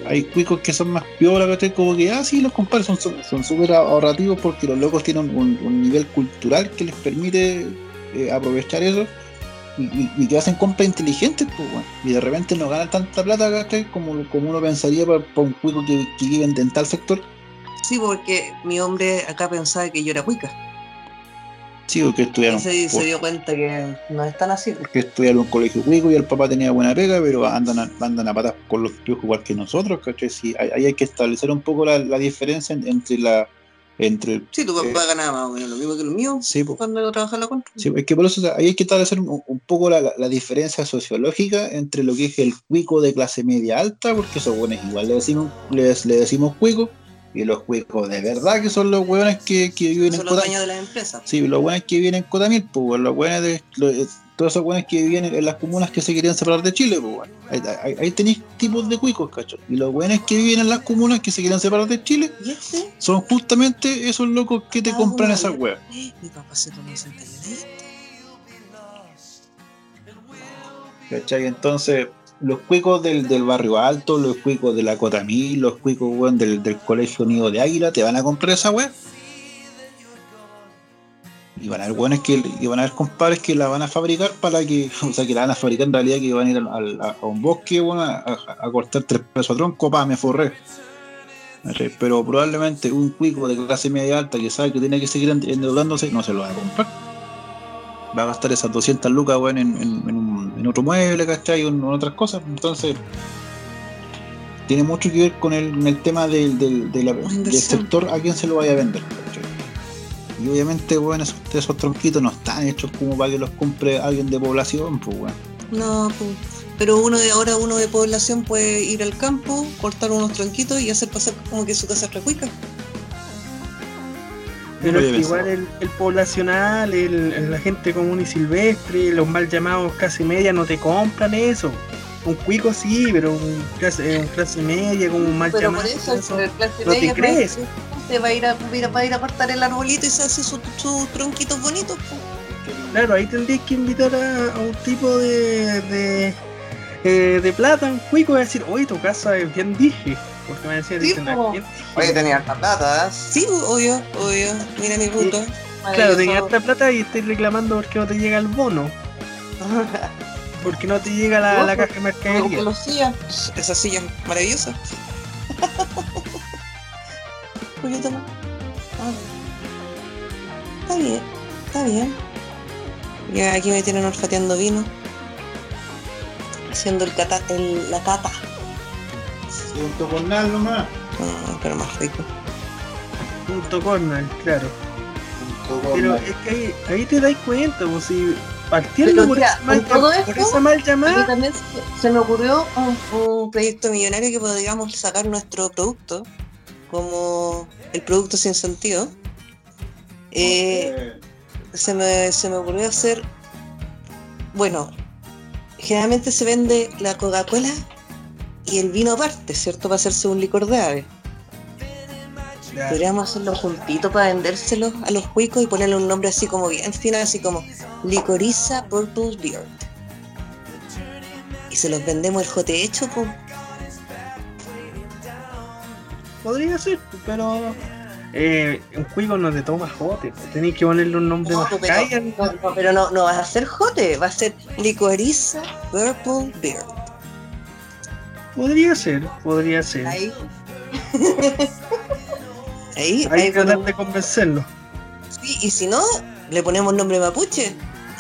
Hay cuicos que son más piola, que Como que, ah, sí, los compadres son súper son, ahorrativos porque los locos tienen un, nivel cultural que les permite eh, aprovechar eso y, que hacen compras inteligentes, pues, y de repente no ganan tanta plata, Como, como uno pensaría para, un cuico que, que vive en tal sector Sí, porque mi hombre acá pensaba que yo era cuica. Sí, porque estudiaron. Se, se por- dio cuenta que no es tan así. porque estudiaron en un colegio cuico y el papá tenía buena pega, pero andan a, andan a patas con los piojos igual que nosotros, ¿cachai? Sí, ahí, ahí hay que establecer un poco la, la diferencia en- entre la. Entre Sí, tu papá Eh, ganaba más o menos lo mismo que lo mío Sí, cuando trabajaba en la contra. Sí, es que por eso ahí hay que establecer un, un poco la, la- la diferencia sociológica entre lo que es el cuico de clase media alta, porque esos buenos igual le decimos, le, le decimos cuico, y los cuicos de verdad que son los hueones que, que viven en Son los dueños de las empresas. Sí, los buenos que viven en Cotamil, pues, los buenos de. los- todos esos buenos que viven en las comunas que se querían separar de Chile, pues, weón. Ahí, ahí- ahí tenéis tipos de cuicos, cacho. Y los buenos que viven en las comunas que se querían separar de Chile ¿Y este? son justamente esos locos que te Ah, compran bueno. esas weas. Mi papá se tomó ese. ¿Cachai? Entonces, los cuicos del, del barrio alto, los cuicos de la Cotamil, los cuicos weón, del, del colegio Nido de Águila, ¿te van a comprar esa wea? Y van a haber buenos que, y van a haber compadres que la van a fabricar para que, o sea, que la van a fabricar en realidad que van a ir al- a, a un bosque a, cortar tres pesos a tronco, pa, me forré. Pero probablemente un cuico de clase media alta que sabe que tiene que seguir endeudándose, no se lo va a comprar va a gastar esas 200 lucas weón, en, en- en un- en otro mueble, ¿cachai? En, en otras cosas. Entonces, tiene mucho que ver con el, el tema del, del, del inversión. sector a quién se lo vaya a vender. Y obviamente, bueno, esos, esos tronquitos no están hechos como para que los compre alguien de población, pues, weón. No, pues, pero uno de ahora uno de población puede ir al campo, cortar unos tronquitos y hacer pasar como que su casa es recuica. Pero es que igual el, el poblacional, el, el- la gente común y silvestre, los mal llamados clase media no te compran eso. Un cuico sí, pero un clase, eh, un clase media, como un mal Pero por llamado. eso, eso. el clase no te crees. Te va a ir a, va a ir a- va a ir a apartar el arbolito y se hace sus su tronquitos bonitos. pues. Claro, ahí tendrías que invitar a, a un tipo de, de, eh, de plata, un cuico, y decir, oye, tu casa es bien dije. Porque me decían, Sí, dicen, po. "Ah, bien dije". tenía harta plata. Sí, obvio, obvio. Mira mi puta. Claro, tenía harta plata y estoy reclamando porque no te llega el bono. plata. Porque no te llega la, la No, caja de mercadería. Esa silla maravillosa. Julieta, no. Ah. Está bien, está bien. Ya aquí me tienen olfateando vino. Haciendo el cata, el, la cata. Junto con nada nomás. Ah, pero más rico. Punto cornal, claro. Junto con Pero nada. es que ahí, ahí te das cuenta, pues si partiendo por, mira, esa mal, por esa llamada, también se, se me ocurrió un, un proyecto millonario que podríamos sacar nuestro producto como el producto sin sentido. Eh, se, me, se me ocurrió hacer, bueno, generalmente se vende la Coca-Cola y el vino aparte, ¿cierto? Para hacerse un licor de ave. ya, Podríamos hacerlo juntito para vendérselos a los cuicos y ponerle un nombre así como bien fino, así como Licoriza Purple Beard. Y se los vendemos el jote hecho, pues. podría ser, pero eh, un cuico no te toma jote, tenés que ponerle un nombre No, más pero, no, no, pero no, no va a ser jote, va a ser Licoriza Purple Beard. Podría ser, podría ser. Ahí. ahí, Hay ahí que tratar de convencerlo. sí, y si no, le ponemos nombre mapuche.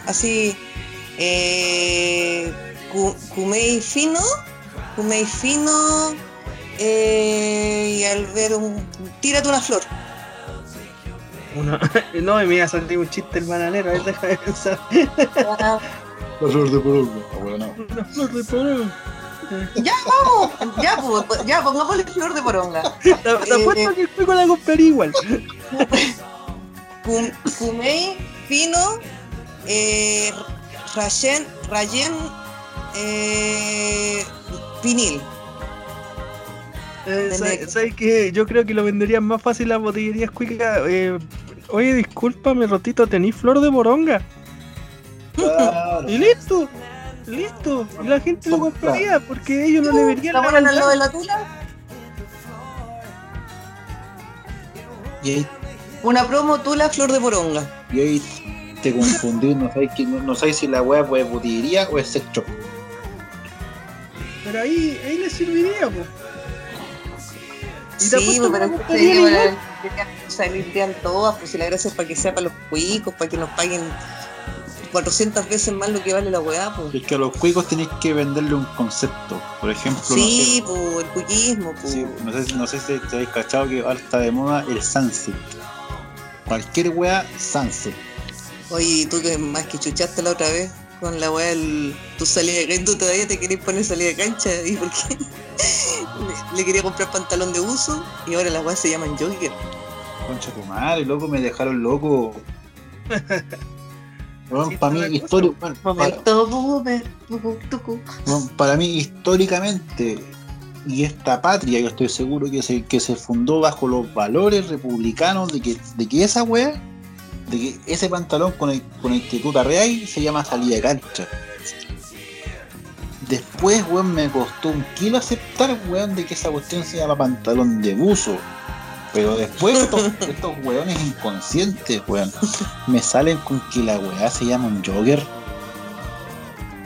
Así, eh, Kumei Fino, Kumei Fino, eh, y al ver un. Tírate una flor. Uno- no, y me iba a salir un chiste el bananero, a ver, deja de pensar. La flor de poronga. Bueno, Una flor de porón. ya, vamos, ya, pues, pues, ya, pongámosle flor de poronga. Te, te apuesto que el cuico la compraría igual. Cum- Kumei Fino, eh, Rayen, Rayen, eh, Vinil. Eh, ¿sabes sabes qué? Yo creo que lo venderían más fácil las botillerías cuicas. Eh, oye, discúlpame, Rotito, ¿tenís flor de moronga? Claro. Y listo, listo. Y la gente lo compraría porque ellos no le verían ¿La lado de la tula? Y ahí, Una promo tula flor de poronga. y ahí te confundí, no sabes, que, no, no sabes si la wea pues, es botillería o es sex shop. Pero ahí, ahí le serviría, pues. Sí, pero que igual. saldrían todas, pues si la gracia es para que sea para los cuicos, para que nos paguen 400 veces más lo que vale la weá, pues. Es que a los cuicos tenéis que venderle un concepto. Por ejemplo, Sí, pues, el cuquismo, no pues. sé, sí, no sé, no sé si te habéis cachado que ahora está de moda el sunset. Cualquier wea, sunset. Oye, tú que más que chuchaste la otra vez con la weá, el- tu salida de cancha, tú todavía te querés poner salida de cancha, ¿y por qué? le, le quería comprar pantalón de uso y ahora las weas se llaman jogger. Concha tu madre, loco, me dejaron loco. Bueno, para mí, histórico, bueno, para, mí, históricamente, y esta patria, yo estoy seguro que se, que se fundó bajo los valores republicanos de que, de que esa wea, de que ese pantalón con el, con el que tú se llama salida de cancha. Después, weón, me costó un kilo aceptar, weón, de que esa cuestión se llama pantalón de buzo. Pero después estos, estos weones inconscientes, weón, me salen con que la weá se llama un jogger.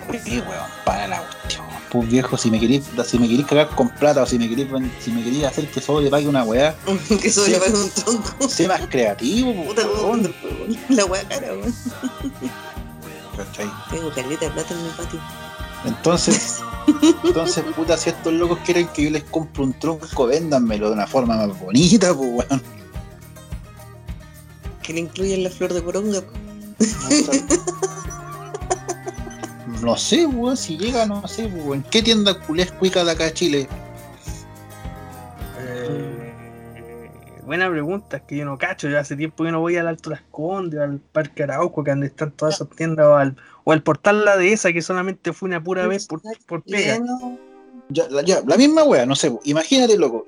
Oye, weón, para la cuestión. Pues viejo, si me querís, si me querís cagar con plata o si me querís, si me querís hacer que solo le pague una weá, que Sí. le paga un tronco. sé más creativo, Puta, weón. la weá cara, weón. Tengo caleta de plata en mi patio. Entonces, entonces, puta, si estos locos quieren que yo les compre un tronco, véndanmelo de una forma más bonita, pues, weón. Que le incluyen la flor de poronga. No sé, weón, si llega, no sé, weón. ¿En qué tienda culés cuica de acá a Chile? Eh, buena pregunta, es que yo no cacho, ya hace tiempo que no voy al Alto Las Condes, al Parque Arauco, que donde están todas esas tiendas, o al, o al portal La Dehesa, que solamente fue una pura vez por, por pega. Ya, la, ya, la misma wea, no sé, imagínate, loco.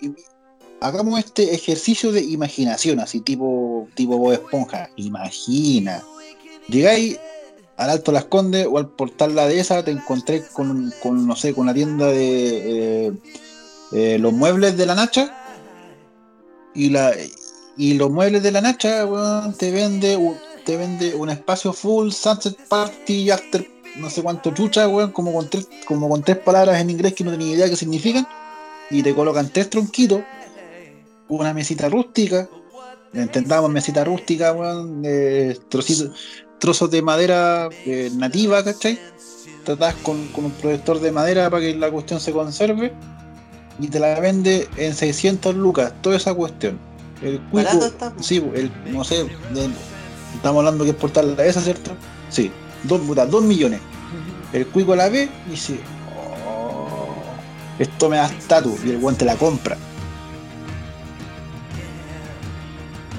Hagamos este ejercicio de imaginación, así tipo, tipo Bob Esponja. Imagina. Llegáis al Alto Las Condes o al portal La Dehesa, te encontré con, con, no sé, con la tienda de eh, eh, los muebles de la Nacha. Y la y los muebles de la Nacha, weón, te vende te vende un espacio full sunset party after no sé cuánto chucha, weón, como con tres, como con tres palabras en inglés que no tenía idea qué significan, y te colocan tres tronquitos, una mesita rústica, entendamos mesita rústica, weón, eh, trocitos, trozos de madera eh, nativa, ¿cachai? Tratás con, con un proyector de madera para que la cuestión se conserve y te la vende en 600 lucas, toda esa cuestión. El cuico, está. sí, el, no sé, estamos hablando que es portal la esa, ¿cierto? Sí, dos, puta, dos millones. El cuico la ve y dice, "Oh, esto me da estatus y el guante la compra.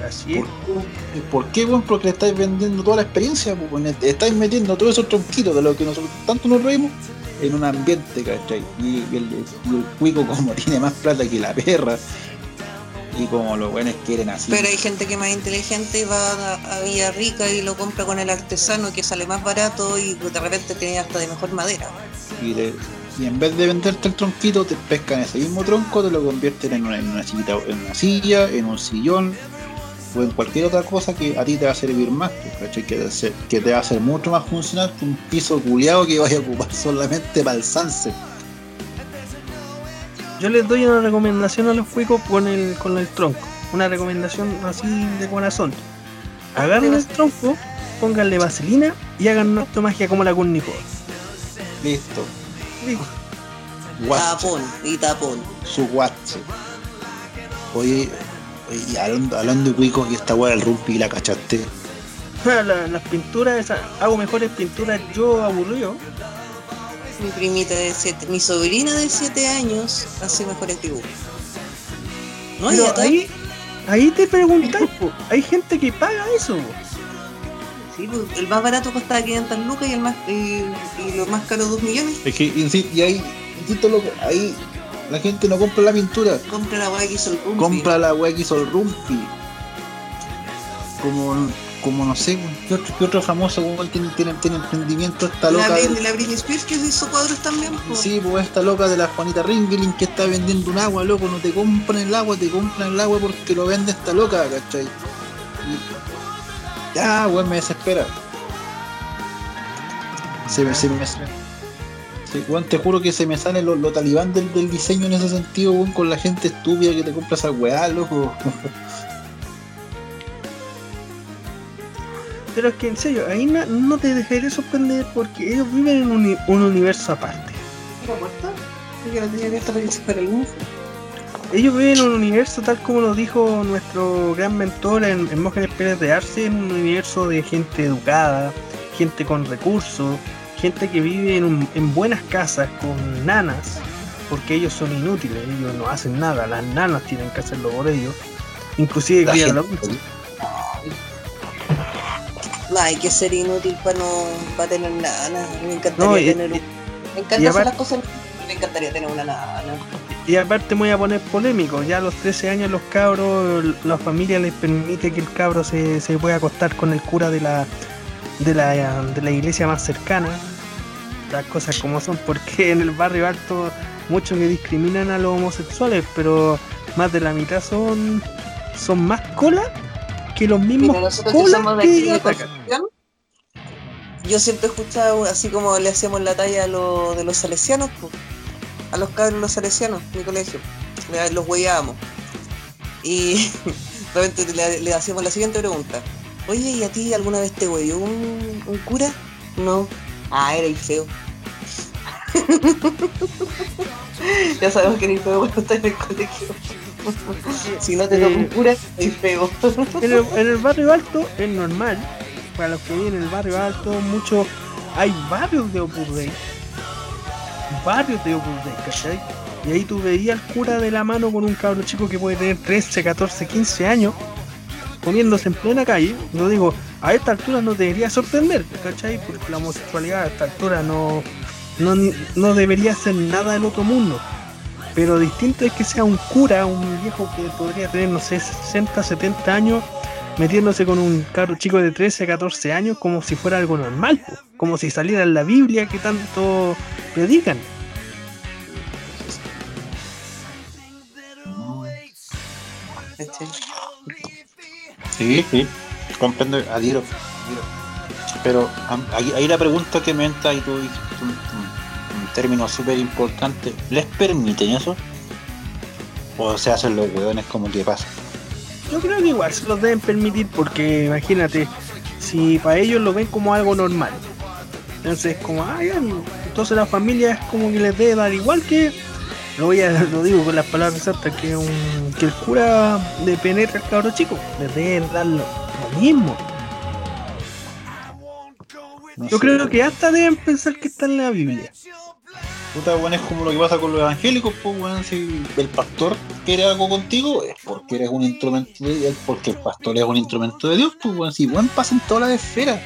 Así es. ¿Por, ¿Por qué, weón? Porque le estáis vendiendo toda la experiencia, pues, weón. Estáis metiendo todos esos tronquitos de los que nosotros tanto nos reímos en un ambiente, ¿cachai? Y el, y el cuico como tiene más plata que la perra y como los buenos quieren así. Pero hay gente que es más inteligente y va a, Villa Rica y lo compra con el artesano que sale más barato y de repente tiene hasta de mejor madera. y, le- y en vez de venderte el tronquito, te pescan ese mismo tronco, te lo convierten en una, en una sillita- en una silla, en un sillón o en cualquier otra cosa que a ti te va a servir más, pues, ¿cachai? Que, te que te va a hacer mucho más funcional que un piso culiado que vaya a ocupar solamente para el sunset. Yo les doy una recomendación a los cuicos con el, con el tronco. Una recomendación así de corazón. Agarren el tronco, pónganle vaselina y hagan una magia como la Kunnico. Listo. Guache, Tapón y tapón. su guache. Oye, hablando, hablando de cuicos y esta weá del rumpi la cachaste. La- las pinturas, esas, hago mejores pinturas yo aburrido. Mi primita de siete, mi sobrina de 7 años hace mejores dibujos. No, Pero ahí, ahí te preguntáis, hay gente que paga eso. po. Sí, pues, el más barato costaba 500 lucas y el más y, y lo más caro 2 millones. Es que, insi- y ahí, insisto, loco, ahí la gente no compra la pintura. Compra la weá que hizo el Rumpi. compra la weá que hizo el Rumpi. Como, como no sé, ¿qué otro, qué otro famoso weón tiene, tiene, tiene emprendimiento esta la, loca? Britney, la Britney Spears que hizo cuadros también. pues. Sí, pues esta loca de la Juanita Ringeling que está vendiendo un agua, loco, no te compran el agua, te compran el agua porque lo vende esta loca, ¿cachai? Y- Ya, weón, me desespera. Se me, se me, Sí, weón, te juro que se me sale lo, lo talibán del, del diseño en ese sentido, weón, con la gente estúpida que te compra esa weá, loco. Pero es que en serio, ahí na- no te dejaré sorprender porque ellos viven en un, uni- un universo aparte. ¿Era muerto? Yo no tenía para que el mundo. Ellos viven en un universo tal como lo dijo nuestro gran mentor en, en Mógenes Pérez de Arce, en un universo de gente educada, gente con recursos, gente que vive en, un- en buenas casas con nanas, porque ellos son inútiles, ellos no hacen nada, las nanas tienen que hacerlo por ellos, inclusive La crían a gente, los No, hay que ser inútil para no para tener nada. Me encantaría No, y- tener un... Me encanta y hacer aparte- las cosas. Me encantaría tener una nana. Y aparte me voy a poner polémico, ya a los 13 años los cabros, la familia les permite que el cabro se, se pueda acostar con el cura de la, de la de la iglesia más cercana. Las cosas como son, porque en el barrio alto muchos que discriminan a los homosexuales, pero más de la mitad son son más cola que los mismos Mira, nosotros que somos de aquí de. Concepción, yo siempre he escuchado, así como le hacemos la talla a lo, de los salesianos, pues, a los cabros de los salesianos, mi colegio, le- los huellábamos. Y de repente le, le hacíamos la siguiente pregunta. Oye, ¿y a ti alguna vez te huelló un, un cura? No. Ah, era feo. ya sabemos que eres feo cuando estás en el colegio. Si no te toca un cura, eres feo. En el, en el barrio alto es normal, para los que viven en el barrio alto, mucho hay barrios de Opus Dei, barrios de Opus Dei, ¿cachai? Y ahí tú veías al cura de la mano con un cabro chico que puede tener 13, 14, 15 años, comiéndose en plena calle. Yo digo, a esta altura no debería sorprender, ¿cachai? Porque la homosexualidad a esta altura no, no, no debería ser nada del otro mundo. Pero distinto es que sea un cura, un viejo que podría tener, no sé, 60, 70 años, metiéndose con un cabro chico de 13, 14 años como si fuera algo normal, como si saliera la Biblia que tanto predican. Sí, sí, comprendo, adhiero. Pero ahí, la pregunta que me entra y tú dijiste un, un- término súper importante, ¿les permiten eso? ¿O se hacen los hueones como que pasa? Yo creo que igual se los deben permitir porque imagínate, si para ellos lo ven como algo normal. Entonces como, ah, ya, entonces la familia es como que les debe dar igual que, lo voy a, lo digo con las palabras exactas, que un, que el cura de penetra al cabro chico, les debe dar lo, lo mismo. No Yo sé. creo que hasta deben pensar que está en la Biblia. Puta, weón, es como lo que pasa con los evangélicos, pues, weón, si el pastor quiere algo contigo, es porque eres un instrumento de Dios, porque el pastor es un instrumento de Dios, pues, weón, si, weón, pasa en todas las esferas.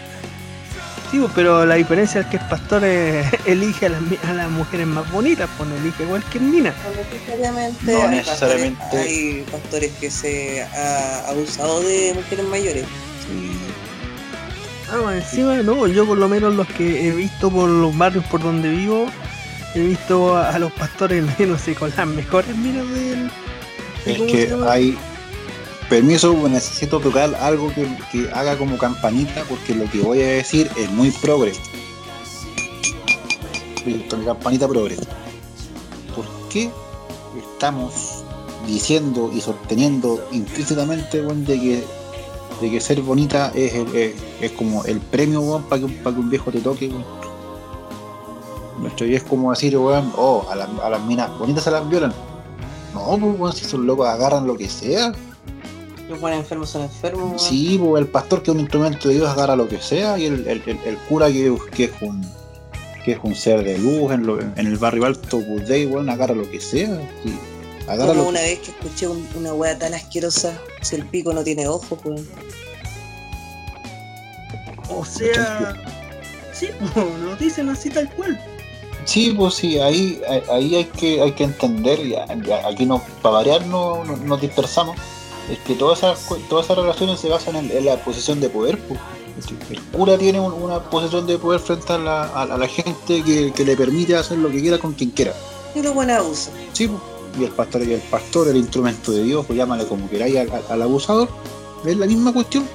Sí, pues, pero la diferencia es que el pastor eh, elige a las, mi- a las mujeres más bonitas, pues no elige cualquier mina. No necesariamente. No hay necesariamente. Pastores, hay pastores que se ha abusado de mujeres mayores. Ah, más encima, no, yo por lo menos los que he visto por los barrios por donde vivo, he visto a, a los pastores, no sé, con las mejores minas del... de Es que hay permiso, necesito tocar algo que, que haga como campanita, porque lo que voy a decir es muy progre. Listo, mi campanita progre. ¿Por qué estamos diciendo y sosteniendo implícitamente weón, de que de que ser bonita es, el- es, es como el premio para que, un- pa' que un viejo te toque? weón? Nuestro- Y es como decir, weón, oh, a, las- a las minas bonitas se las violan. No, pues, weón, si esos locos agarran lo que sea. Los buenos enfermos son enfermos. weón. Sí, pues el pastor que es un instrumento de Dios agarra lo que sea y el, el- el- el cura que, que es un que es un ser de luz en, lo- en el barrio alto, pues de ahí, weón, agarra lo que sea. sí. Agarra Como lo una vez que escuché un- una wea tan asquerosa, si el pico no tiene ojos, weón. O sea... Sí, pues, lo dicen así tal cual. Sí, pues sí, ahí, ahí hay que hay que entender, y aquí no, para variar no, no- nos dispersamos, es que todas esas, todas esas relaciones se basan en, en la posición de poder. pues. El cura tiene un- una posición de poder frente a la, a, a la gente que, que le permite hacer lo que quiera con quien quiera. Y los buenos abusos. Sí, pues. y el pastor, y el pastor, el instrumento de Dios, pues llámale como queráis al- al abusador, es la misma cuestión.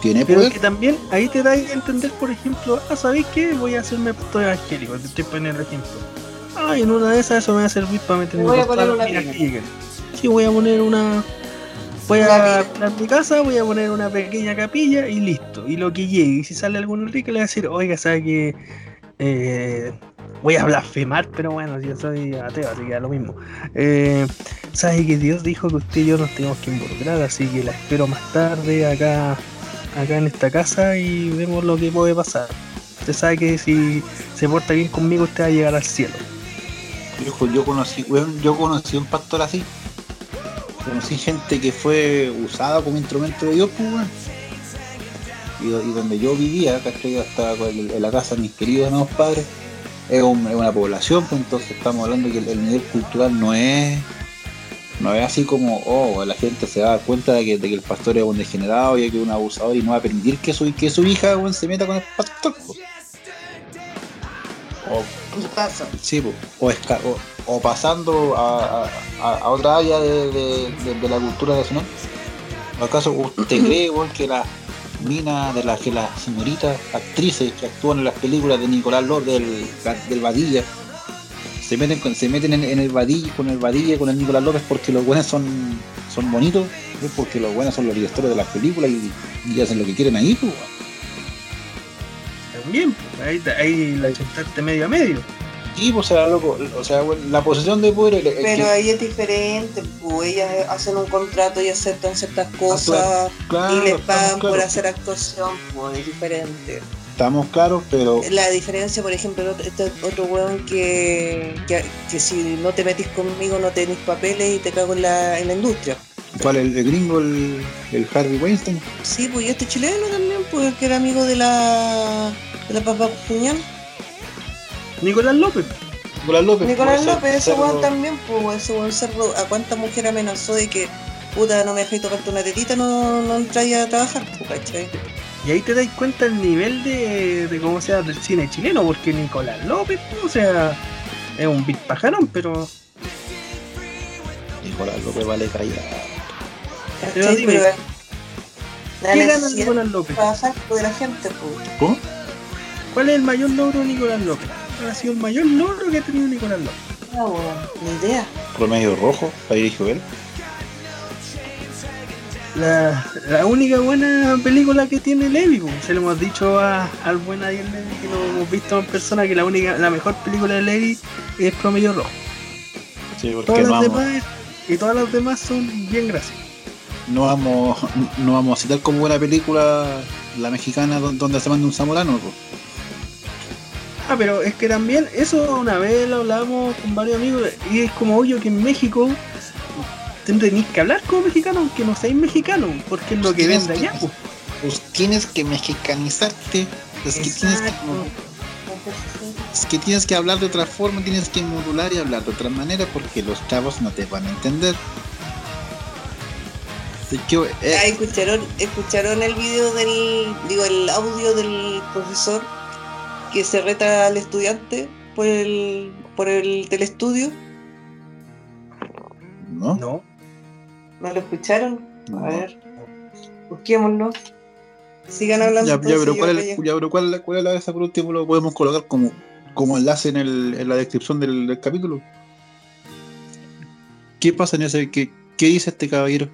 ¿Tiene Pero poder? que también ahí te da a entender, por ejemplo, ah, ¿sabéis qué? Voy a hacerme pastor evangélico, te estoy poniendo el ejemplo. Ah, en una de esas eso me va a servir para meterme Voy a poner una. Sí, voy a poner una. Voy a arreglar mi casa, voy a poner una pequeña capilla y listo. Y lo que llegue, y si sale algún rico le voy a decir, oiga, ¿sabe que eh, voy a blasfemar, pero bueno, yo soy ateo, así que da lo mismo. Eh, sabe que Dios dijo que usted y yo nos tenemos que involucrar, así que la espero más tarde acá, acá en esta casa y vemos lo que puede pasar. Usted sabe que si se porta bien conmigo, usted va a llegar al cielo. Viejo, yo conocí, yo conocí un pastor así. Conocí gente que fue usada como instrumento de Dios, pues. Y, do- y donde yo vivía, ¿cachai? Hasta en la casa de mis queridos amados padres, es, un- una población, pues entonces estamos hablando que el nivel cultural no es no es así como, oh, la gente se da cuenta de que, de que el pastor es un degenerado y que es un abusador y no va a permitir que su, que su hija weón, se meta con el pastor. pues. O. Sí, po, o, esca- o, o pasando a, a- a- a otra área de, de- de- de la cultura nacional. ¿Acaso usted cree que las minas de las que las señoritas actrices que actúan en las películas de Nicolás López del, del Vadilla se meten con- se meten en, en el Vadilla con el Vadilla con el Nicolás López porque los buenos son son bonitos? Es porque los buenos son los directores de las películas y, y hacen lo que quieren ahí, pues. También, pues, ahí, ahí la chuntaste medio a medio. Sí, pues, o sea, loco, o sea, la posesión de poder el- el Pero que- ahí es diferente, pues ellas hacen un contrato y aceptan ciertas cosas claro, y les pagan por hacer actuación, pues es diferente. Estamos claros, pero La diferencia, por ejemplo, el otro- este otro weón que, que, que si no te metís conmigo no tenés papeles y te cago en la, en la industria. ¿cuál el, el gringo, el, el Harvey Weinstein? Sí, pues y este chileno también, pues que era amigo de la de la papá Puñal. Nicolás López. Nicolás López. Nicolás López, ese weón también, pues ese weón cerro, a cuánta mujer amenazó de que puta no me dejáis tocarte una tetita, no, no entráis a trabajar, pues, ¿cachai? Y ahí te das cuenta el nivel de, de cómo sea del cine chileno, porque Nicolás López, o sea, es un big pajarón, pero Nicolás López vale callar. Pero dime, Pero ¿qué gana Nicolás López? trabajar de la gente. ¿Cómo? ¿Cuál es el mayor logro de Nicolás López? ¿Cuál ha sido el mayor logro que ha tenido Nicolás López? Ah, weón, ni idea. Promedio rojo, ahí dijo él. La, la única buena película que tiene Levi, pues. se lo hemos dicho a- al buen Ariel Levi que lo hemos visto en persona que la única, la mejor película de Levi es Promedio Rojo. Sí, porque Todas no las demás y todas las demás son bien gracias. no, vamos, no vamos a citar como buena película la mexicana don- donde se manda un zamorano. pues. Ah, pero es que también eso una vez lo hablamos con varios amigos y es como obvio que en México tenéis que hablar como mexicano aunque no seáis mexicano, porque es lo que vende allá. pues. Pues tienes que mexicanizarte. Es que, tienes que, es que tienes que hablar de otra forma, tienes que modular y hablar de otra manera porque los chavos no te van a entender. Que, eh, Ah, escucharon, escucharon el video del, digo, el audio del profesor que se reta al estudiante por el, por el telestudio. ¿no? No, ¿No lo escucharon? No. A ver, busquémoslo. Sigan hablando. Ya, ya, pero ¿cuál es, ya- pero ¿cuál, cuál es la de esa por último? Lo podemos colocar como, como enlace en, el, en la descripción del, del capítulo. ¿Qué pasa en ese? ¿Qué, qué dice este caballero?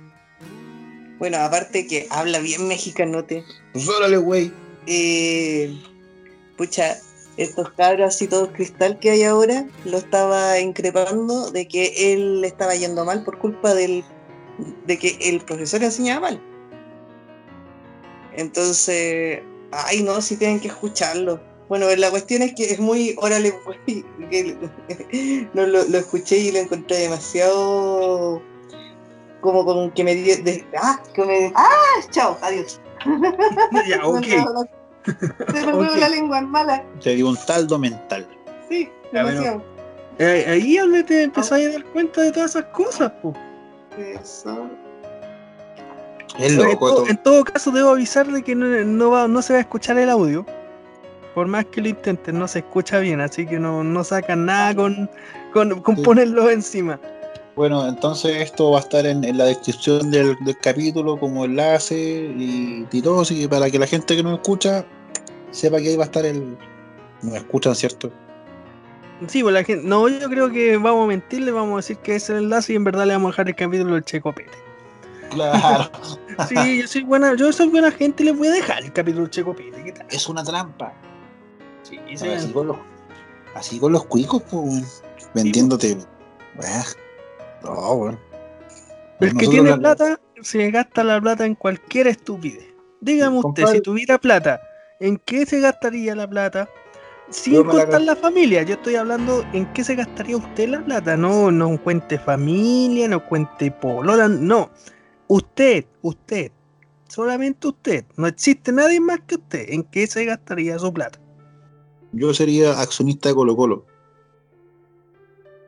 Bueno, aparte que habla bien mexicanote. Pues órale, güey. eh, pucha, estos cabros así todos cristal que hay ahora, lo estaba increpando de que él le estaba yendo mal por culpa del de que el profesor enseñaba mal. Entonces, ay no, si tienen que escucharlo. Bueno, la cuestión es que es muy, órale, no lo, lo escuché y lo encontré demasiado como con que me dio, de- ah, que me, ah, chao, adiós. ya, ok. Se me la lengua en mala. Te dio un taldo mental. Sí, Ya, demasiado. Eh, ahí es donde te empezás a dar cuenta de todas esas cosas, pues. Eso. Es En, loco. to- en todo caso, debo avisar de que no, no va, no se va a escuchar el audio. Por más que lo intenten, no se escucha bien, así que no, no sacan nada con, con, con Sí. ponerlo encima. Bueno, entonces esto va a estar en, en la descripción del, del capítulo como enlace y, y todo, así que para que la gente que nos escucha sepa que ahí va a estar el... Nos escuchan, ¿cierto? Sí, pues la gente. No, yo creo que vamos a mentirle, vamos a decir que es el enlace y en verdad le vamos a dejar el capítulo del Checopete. Claro. Sí, yo soy buena, yo soy buena gente y les voy a dejar el capítulo del Checopete. ¿Qué tal? es una trampa. Sí, así, con los, así con los cuicos, pues, vendiéndote. No, weón. El que tiene la- plata se gasta la plata en cualquier estupidez. Dígame usted, Compadre. si tuviera plata, ¿en qué se gastaría la plata? Sin la contar la familia, yo estoy hablando en qué se gastaría usted la plata. No, no cuente familia, no cuente polola, no. Usted, usted, solamente usted. No existe nadie más que usted. ¿En qué se gastaría su plata? Yo sería accionista de Colo Colo.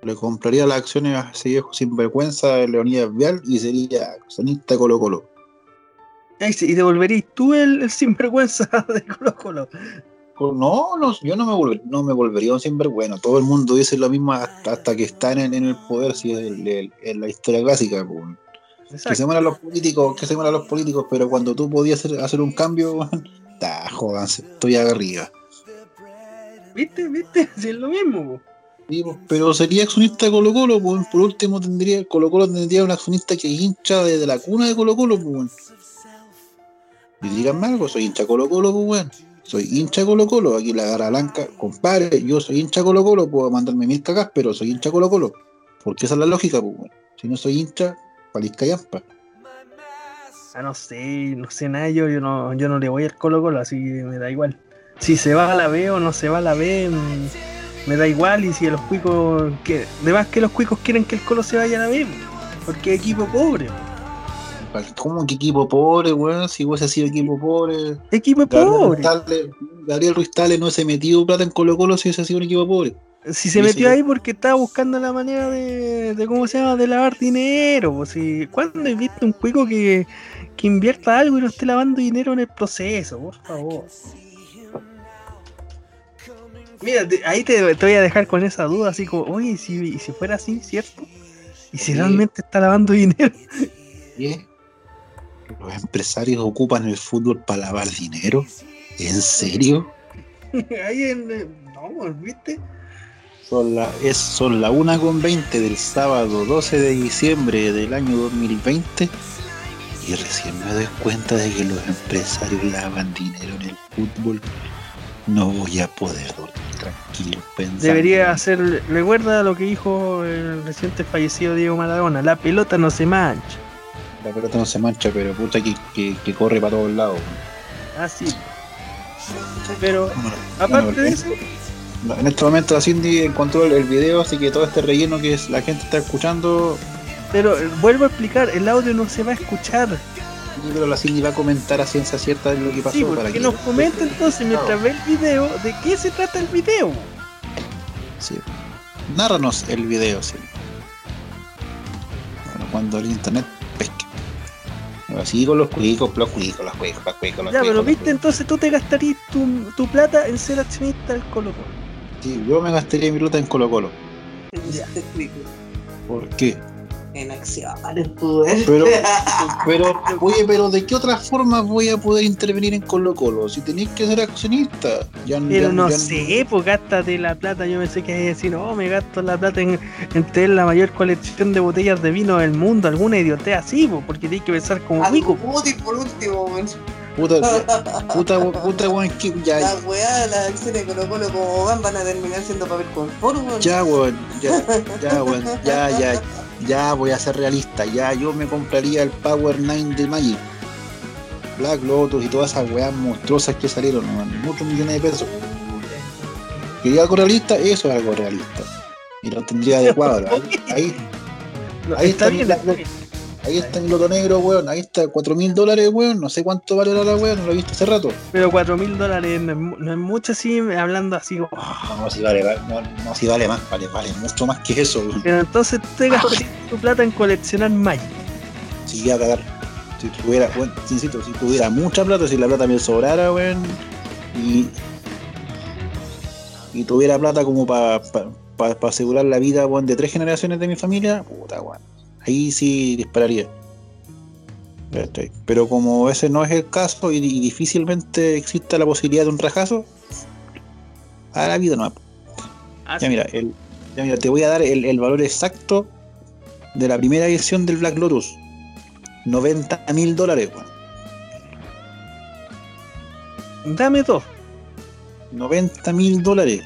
Le compraría las acciones a ese viejo sinvergüenza de Leonidas Vial y sería accionista de Colo Colo. Y devolverías tú el, el sinvergüenza de Colo Colo. No, no, yo no me, volver- no me volvería un sinvergüenza. Todo el mundo dice lo mismo hasta, hasta que están en, en el poder, si es el- el- la historia clásica. pues. Que se mueran los políticos, que se mueran los políticos, pero cuando tú podías hacer, hacer un cambio, ta, jódanse, estoy arriba. ¿Viste? ¿Viste? Si es lo mismo. Sí, pues, pero sería accionista de Colo Colo, pues, por último tendría, Colo Colo tendría un accionista que hincha desde la cuna de Colo Colo, pues. Y díganme algo, soy hincha Colo Colo, pues, weón. Soy hincha Colo Colo, aquí la gara blanca, compadre, yo soy hincha Colo Colo, puedo mandarme mil cacas, pero soy hincha Colo Colo. Porque esa es la lógica, pues. Si no soy hincha, palisca yampa. Ah, no sé, no sé nada, yo, yo, no, yo no le voy al Colo Colo, así me da igual. Si se va a la B o no se va a la B, mm, me da igual. Y si los cuicos, que, de más que los cuicos quieren que el Colo se vaya a la B, porque es equipo pobre. ¿Cómo que equipo pobre, weón? Si hubiese sido equipo pobre. Equipo Gabriel pobre. Gabriel Ruiz Tagle no se metió plata en Colo Colo si hubiese sido un equipo pobre. Si se metió ahí porque estaba buscando la manera de, de ¿cómo se llama? De lavar dinero. Si, ¿Cuándo he visto un cuico que, que invierta algo y no esté lavando dinero en el proceso? Por favor. Mira, te- ahí te, te voy a dejar con esa duda, así como, oye, ¿y si, si fuera así, ¿cierto? ¿Y si Sí. realmente está lavando dinero? ¿Qué? ¿Los empresarios ocupan el fútbol para lavar dinero? ¿En serio? ahí en... eh, No, ¿viste? Son la, es, son la 1 con 20 del sábado 12 de diciembre del año 2020 y recién me doy cuenta de que los empresarios lavan dinero en el fútbol. No voy a poder dormir tranquilo pensando. Debería hacer, recuerda lo que dijo el reciente fallecido Diego Maradona, la pelota no se mancha. La pelota no se mancha, pero puta que, que, que corre para todos lados. Así. Pero Bueno, aparte bueno, de eso, En este momento la Cindy encontró el, video, así que todo este relleno que es- la gente está escuchando, pero eh, vuelvo a explicar, el audio no se va a escuchar. sí, pero la Cindy va a comentar a ciencia cierta de lo que pasó. Sí, para que nos comenta entonces mientras ve el video de qué se trata el video. Sí. Nárranos el video, sí. Bueno, cuando el internet pesque. Bueno, Así con los cuicos, los cuicos, los cuicos, los cuicos, los Ya, pero cuicos, viste, los entonces tú te gastarías tu, tu plata en ser accionista del Colo Colo. Sí, yo me gastaría mi plata en Colo Colo. Ya. ¿Por qué? En acciones, ¿eh? Pero, pero, oye, pero ¿de qué otra forma voy a poder intervenir en Colo Colo? Si tenéis que ser accionista. Ya, Pero ya- no ya- sé, pues gástate la plata. Yo pensé que a decir, no, me gasto la plata en, en tener la mayor colección de botellas de vino del mundo. Alguna idiotea así, pues, porque tienes que pensar como útil por último, weón. Puta, puta, puta, weón, ya, La weá, las acciones de Colo Colo como van van a terminar siendo papel confort, weón. Ya, weón, ya, ya, weón, ya, ya, ya voy a ser realista, ya yo me compraría el Power 9 de Magic, Black Lotus y todas esas weas monstruosas que salieron, muchos millones de pesos. ¿Quería algo realista? Eso es algo realista. Y lo tendría adecuado. Ahí, ahí, ahí está bien, la-. Ahí está el loto negro, weón, ahí está, 4 mil dólares, weón, no sé cuánto valerá la weón, no lo he visto hace rato. pero 4 mil dólares no es, mucho así, hablando así como. "Oh". No, si vale, no, no, si vale más, vale, vale mucho más que eso, weón. Pero entonces te gastarías tu plata en coleccionar Magic. si iba a cagar. Si tuviera, bueno, insisto, si tuviera mucha plata, si la plata me sobrara, weón, y, y tuviera plata como para para asegurar la vida weón, de tres generaciones de mi familia, puta weón. Ahí sí dispararía. Pero como ese no es el caso y, difícilmente existe la posibilidad de un rajazo, a la vida no. Ah, Ya mira, el, ya mira, te voy a dar el, el valor exacto de la primera edición del Black Lotus. 90 mil dólares, weón. Dame dos. 90 mil dólares.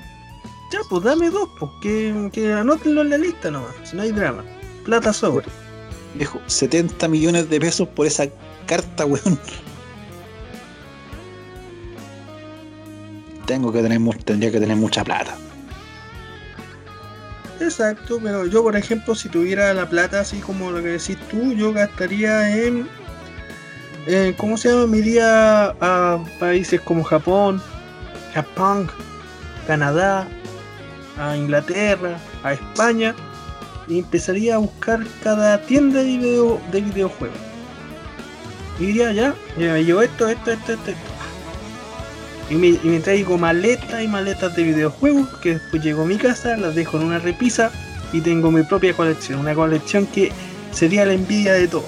Ya, pues dame dos, pues. Que, que anótenlo en la lista nomás. Si no hay drama. Plata sobre. Viejo, 70 millones de pesos por esa carta, weón. Tengo que tener, tendría que tener mucha plata. Exacto, pero yo, por ejemplo, si tuviera la plata, así como lo que decís tú, yo gastaría en. eh, ¿Cómo se llama? Me iría a países como Japón, Japón, Canadá, a Inglaterra, a España, y empezaría a buscar cada tienda de, video, de videojuegos. Y diría, ya, ya me llevo esto, esto, esto, esto, esto. Y me, y traigo maletas y maletas de videojuegos que después llego a mi casa, las dejo en una repisa y tengo mi propia colección. Una colección que sería la envidia de todo.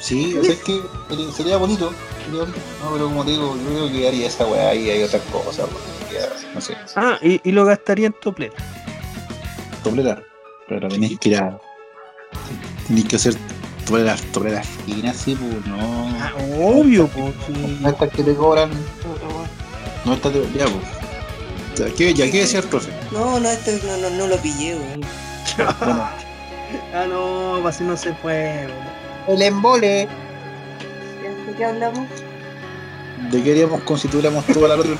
Sí, o sea, es que sería- sería bonito. No, pero como te digo, yo creo que haría esa weá y hay otras cosas, weón, No sé, Ah, y, y lo gastaría en toplera. toplerar. Pero tenés que ir a. Tenés que hacer topleras, topleras finas, sí, pues no. Ah, obvio, pues. No estas que te cobran. No estas de. Ya, pues. Ya, ¿qué, ya, ¿qué decía el profe? No, no, este no, no, no lo pillé, weón. Bueno, Ah, no, así no se puede. el embole. ¿De qué hablamos? De que queríamos constituiramos toda la otra.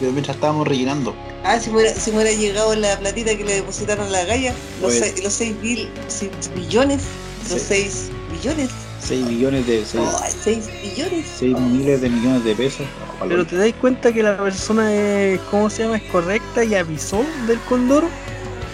Pero mientras estábamos rellenando. Ah, si me, hubiera, si me hubiera llegado la platita que le depositaron a la galla, los, Oye. seis, los 6 billones, los Sí. 6 billones, 6 billones de. 6, oh, 6 billones. miles de millones de pesos. No, Pero te dais cuenta que la persona es, ¿cómo se llama? Es correcta y avisó del condoro.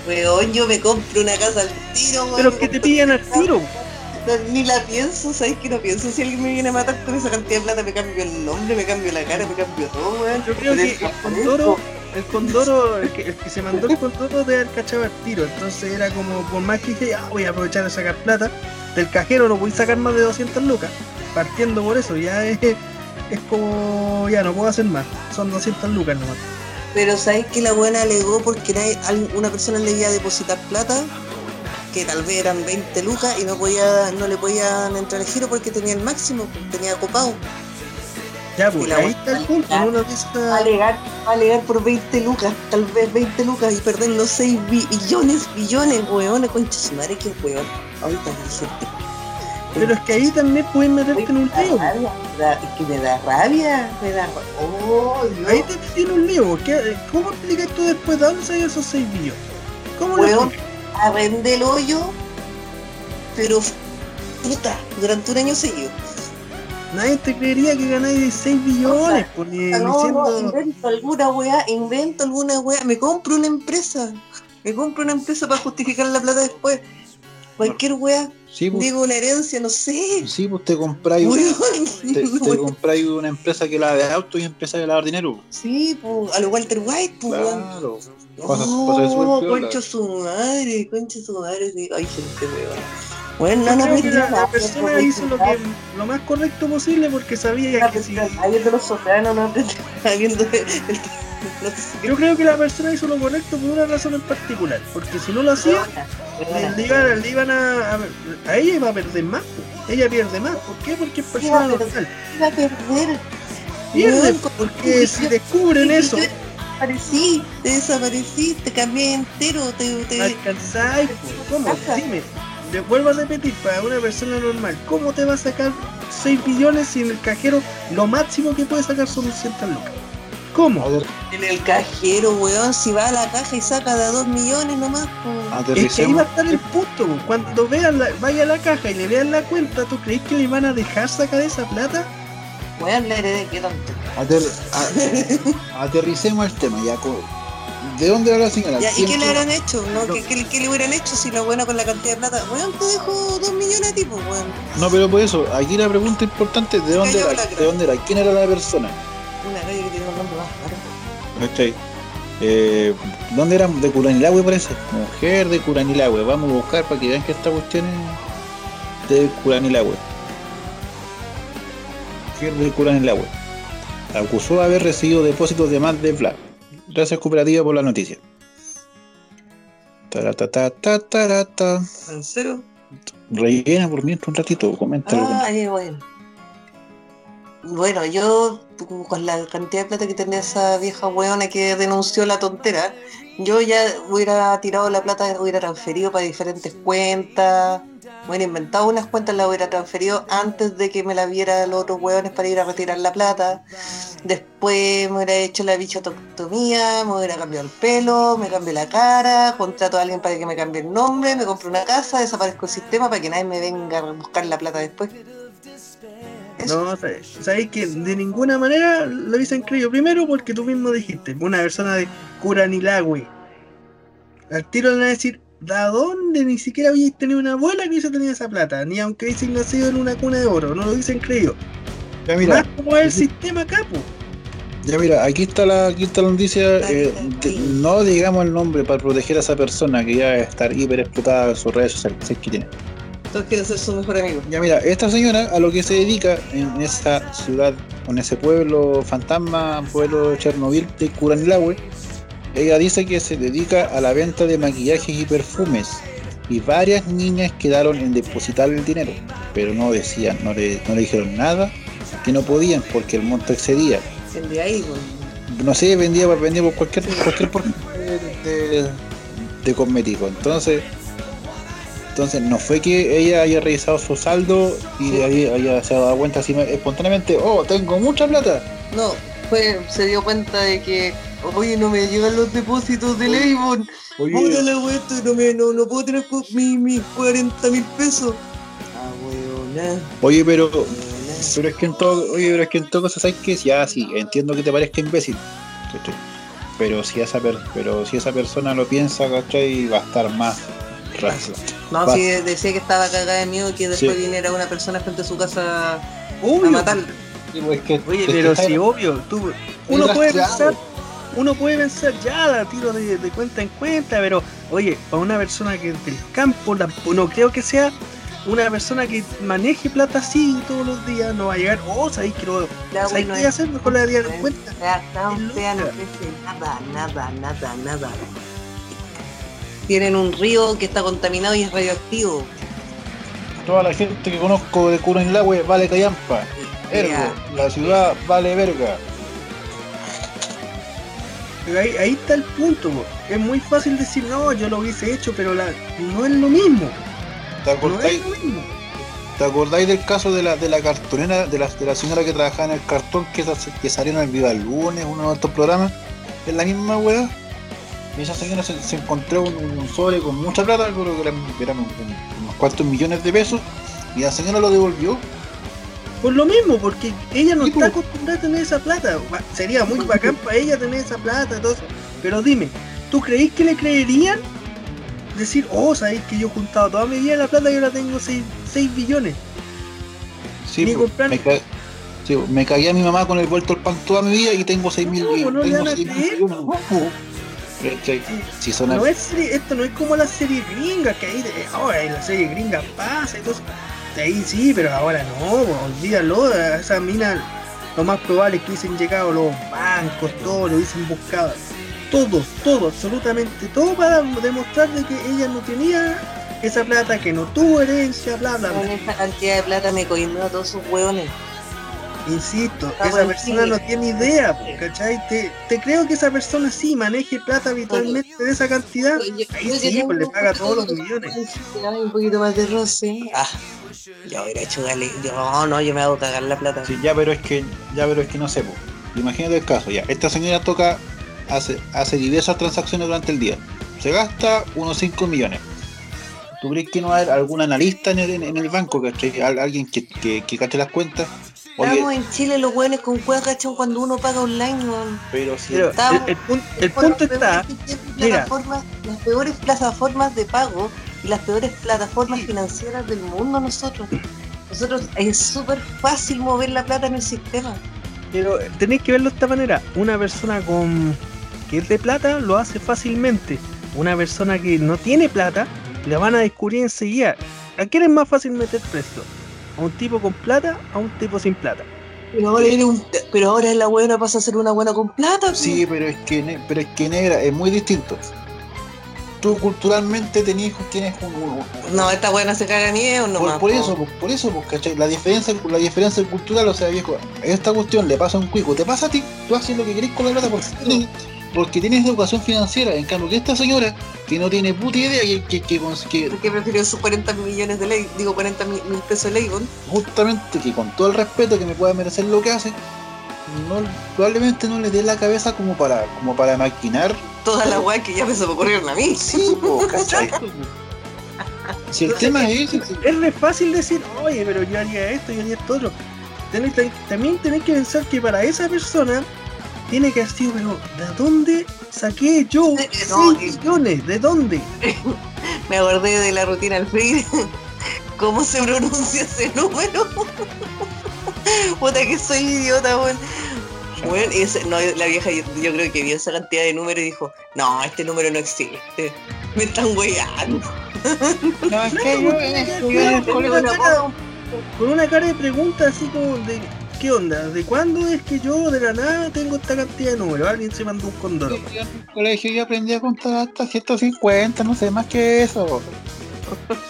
Weón, yo me compro una casa al tiro, weón. Pero que te pillan al tiro. No, ni la pienso, ¿sabes que no pienso? Si alguien me viene a matar con esa cantidad de plata, me cambio el nombre, me cambio la cara, me cambio todo, weón. Yo creo que el condoro, el condoro, el que, el que se mandó el condoro de haber cachado al tiro. Entonces era como, por más que dije, ah, voy a aprovechar de sacar plata, del cajero no voy a sacar más de 200 lucas. Partiendo por eso, ya es, es como, ya no puedo hacer más. Son 200 lucas nomás. Pero ¿sabes que la buena alegó porque una persona le iba a depositar plata? Que tal vez eran 20 lucas y no podía no le podían entrar el giro porque tenía el máximo, tenía copado. Ya, pues ahí está el punto. De esas- alegar, alegar por 20 lucas, tal vez 20 lucas y perder los 6 billones, billones, weón, concha su madre, qué weón. Ahorita dije, Pero es que ahí también puedes meterte en un lío. rabia, es que me da rabia, me da rabia. Oh, Dios. Ahí te en un lío. ¿Qué- ¿Cómo explicas tú después de dónde salieron esos 6 billones? ¿Cómo lo Weón, explicas? Arrendé el hoyo, pero puta, durante un año seguido. Nadie te creería que ganáis 6 billones. Pues, ni Ah, No, no, diciendo... invento alguna weá, invento alguna weá, me compro una empresa, me compro una empresa para justificar la plata después. Cualquier weá, Sí, pues, digo una herencia, no sé. sí, pues te compráis Weón, te, te weón. compráis una empresa que lave autos y empieza a lavar dinero. Sí, pues, a lo Walter White, pues. Claro. Pasa- pasa eso No, concha su madre, concha su madre, sí. Ay, gente, weón. Bueno, Yo no, no, que la, persona no hizo lo, que, lo más correcto posible porque sabía que si... Ahí de los sopranos no viendo el- no sé. Yo creo que la persona hizo lo correcto por una razón en particular. Porque si no lo hacía, le, iban, le iban a, a, a ella iba a perder más. Ella pierde más. ¿Por qué? Porque es persona normal. Iba a perder. Pierde, porque si descubren eso, Desaparecí, te desaparecí, te cambié entero, te, te... alcanzáis. ¿Cómo? Dime. Vuelvo a repetir, para una persona normal, ¿cómo te va a sacar 6 billones si en el cajero lo máximo que puede sacar son 200 lucas? ¿Cómo? A ver, En el cajero, weón, si va a la caja y saca de a 2 millones nomás, pues. Es que ahí va a estar el punto. Cuando vean la, vaya a la caja y le vean la cuenta, ¿tú crees que le van a dejar sacar esa plata? Weón, le heredé, qué tonto. Ater- a- aterricemos el tema. Ya, ¿De dónde habla la señora? Ya, ¿Y qué le habrán hecho? ¿no? No. ¿Qué, qué, qué le hubieran hecho si la buena con la cantidad de plata? Weón, te dejo 2 millones a ti, pues, weón. No, pero por eso, aquí la pregunta importante, ¿de dónde era? ¿De dónde era? ¿Quién era la persona? ¿Cachai? Eh, ¿Dónde era? De Curanilagüe parece. Mujer de Curanilagüe. Vamos a buscar para que vean que esta cuestión es de Curanilagüe. Mujer de Curanilagüe. Acusó haber recibido depósitos de más de Vlad. Gracias cooperativa por la noticia. ¿En serio? Rellena por mientras un ratito, coméntalo. Ah, eh, bueno. Bueno, yo con la cantidad de plata que tenía esa vieja weona que denunció la tontera, yo ya hubiera tirado la plata, hubiera transferido para diferentes cuentas, hubiera inventado unas cuentas, la hubiera transferido antes de que me la viera los otros hueones para ir a retirar la plata. Después me hubiera hecho la bichotoctomía, me hubiera cambiado el pelo, me cambié la cara, contrato a alguien para que me cambie el nombre, me compro una casa, desaparezco el sistema para que nadie me venga a buscar la plata después. No, sabes sabes que de ninguna manera lo hubiesen creído. Primero porque tú mismo dijiste, una persona de Curanilagüe. Al tiro le van a decir, ¿de dónde? Ni siquiera habéis tenido una abuela que hubiese tenido esa plata. Ni aunque hubiesen nacido en una cuna de oro. No lo hubiesen creído. Ya mira, Más como es el sistema capo. ya mira, aquí está la, aquí está la noticia. eh, de- no digamos el nombre para proteger a esa persona que ya va a estar hiper explotada en sus redes sociales. si es que tiene. Entonces quiero ser su mejor amigo. Ya mira, esta señora a lo que se dedica en esa ciudad, en ese pueblo fantasma, pueblo Chernobyl de Curanilagüe, ella dice que se dedica a la venta de maquillajes y perfumes. Y varias niñas quedaron en depositar el dinero, pero no decían, no le, no le dijeron nada, que no podían porque el monto excedía. Ahí, pues. No sé, vendía, vendía por cualquier, cualquier porcentaje de, de, de cosmético. Entonces, entonces no fue que ella haya revisado su saldo y de ahí haya se dado cuenta así espontáneamente, oh, tengo mucha plata. No, fue, se dio cuenta de que, oye, no me llegan los depósitos del Avon. Puta Oye, la wea, esto no, me, no, no puedo tener cu- mi- mis 40 mil pesos. Ah, weona. oye, pero, pero es que en todo, oye, pero es que en todo caso, ¿sabes qué? Ya, sí, entiendo que te parezca imbécil. Pero si esa per- pero si esa persona lo piensa, ¿cachai? Va a estar más. No, Va. sí, decía que estaba cagada de miedo que después Sí. viniera una persona frente a su casa a Obvio. matarla. Sí, pues, es que- Oye, es pero si obvio, tú, uno puede pensar, uno puede pensar ya la tiro de, de cuenta en cuenta, pero oye, para una persona que del campo, la- no creo que sea una persona que maneje plata así todos los días, no va a llegar, oh, sabéis que lo ¿sabéis qué a es- hacer? Mejor la haría en cuenta. No nada, nada, nada, nada. Tienen un río que está contaminado y es radioactivo. Toda la gente que conozco de Curanilagüe vale callampa. Ergo, Ya. la ciudad vale verga. Pero ahí, ahí está el punto, es muy fácil decir, no, yo lo hubiese hecho, pero la, no es lo mismo, ¿Te no acordáis, es lo mismo. ¿te acordáis del caso de la, de la cartonera, de la, de la señora que trabajaba en el cartón que, que salió en el Viva el Lunes, uno de estos programas? Es la misma weá. Y esa señora se, se encontró un, un sobre con mucha plata, creo que eran, eran un- un- unos cuantos millones de pesos, y la señora lo devolvió. Por lo mismo, porque ella no está po. acostumbrada a tener esa plata. Sería muy bacán para ella tener esa plata, todo eso. Pero dime, ¿tú creéis que le creerían? Decir, oh, sabéis que yo he juntado toda mi vida la plata y ahora tengo 6, billones. Sí, Ni pues, comprar- me, ca- sí, pues, me cagué a mi mamá con el vuelto al pan toda mi vida y tengo 6 mil No, pues, tengo a 6.000 creer. millones. No. ¿Cachai? Si son No es serie- esto no es como la serie gringa, que ahí, ahora en la serie gringa pasa y todo eso. De ahí sí, pero ahora no, olvídalo, esa mina lo más probable es que hubiesen llegado los bancos, todo, lo hubiesen buscado. Todo, todo, absolutamente todo para demostrar de que ella no tenía esa plata, que no tuvo herencia, bla, bla, Con bla. esa cantidad de plata me coimió a todos sus hueones. Insisto, Está esa persona no tiene idea, ¿cachai? Te, te creo que esa persona sí maneje plata habitualmente de esa cantidad. Ahí sí, pues le paga todos los millones. Un poquito más de roce. Ah, yo hubiera hecho dale. Yo, no, no, yo me hago cagar la plata. Sí, ya, pero es que, ya, pero es que no sé, po. imagínate el caso, ya, esta señora toca, hace, hace diversas transacciones durante el día, se gasta unos 5 millones. ¿Tú crees que no hay algún analista en el, en el banco, ¿cachai? Al- alguien que, que, que cache las cuentas? Estamos en Chile los hueones con cueva cachan cuando uno paga online, weón. pero si Pero Estamos- el, el pun- el Por punto está, peores mira. plataformas- las peores plataformas de pago y las peores plataformas financieras del mundo nosotros. Nosotros es súper fácil mover la plata en el sistema. Pero tenéis que verlo de esta manera. Una persona con que es de plata lo hace fácilmente. Una persona que no tiene plata, la van a descubrir enseguida. ¿A quién es más fácil meter precio? ¿A un tipo con plata a un tipo sin plata? Pero ahora, eres un- pero ahora la buena pasa a ser una buena con plata. pues. Sí, pero es que, pero es que negra, es muy distinto. Tú culturalmente tenías, tienes un, un- un- No, esta buena se caga miedo por, nomás. por po. eso, por, por eso, pues, ¿cachai? La diferencia, la diferencia cultural, o sea, viejo, esta cuestión le pasa a un cuico, te pasa a ti, tú haces lo que querés con la plata porque tienes, porque tienes educación financiera, en cambio que esta señora, que no tiene puta idea, que, que, que, que ¿Por qué prefirió sus 40 millones de ley? Digo, 40 mil mil pesos de ley, justamente, que con todo el respeto que me pueda merecer lo que hace, no, probablemente no le dé la cabeza como para, como para maquinar Toda la weá que ya me se me ocurrieron a mí. Sí, po, ¿cachai? Si el tema es si- Es re fácil decir, oye, pero yo haría esto, yo haría esto otro. Tenés- también tenés que pensar que para esa persona tiene que decir, pero ¿de dónde saqué yo Eh, 6 no, y- millones? ¿De dónde? Me acordé de la rutina al freír. ¿Cómo se pronuncia ese número? Puta que soy idiota, weón. Y ese- no, la vieja yo, yo creo que vio esa cantidad de números y dijo, no, este número no existe. Me están weyando. No, es que yo, que yo en el Con una cara- con una cara de pregunta así como de ¿qué onda? ¿De cuándo es que yo de la nada tengo esta cantidad de números? Alguien se mandó un condoro. yo en el colegio yo aprendí a contar hasta 150, no sé, más que eso.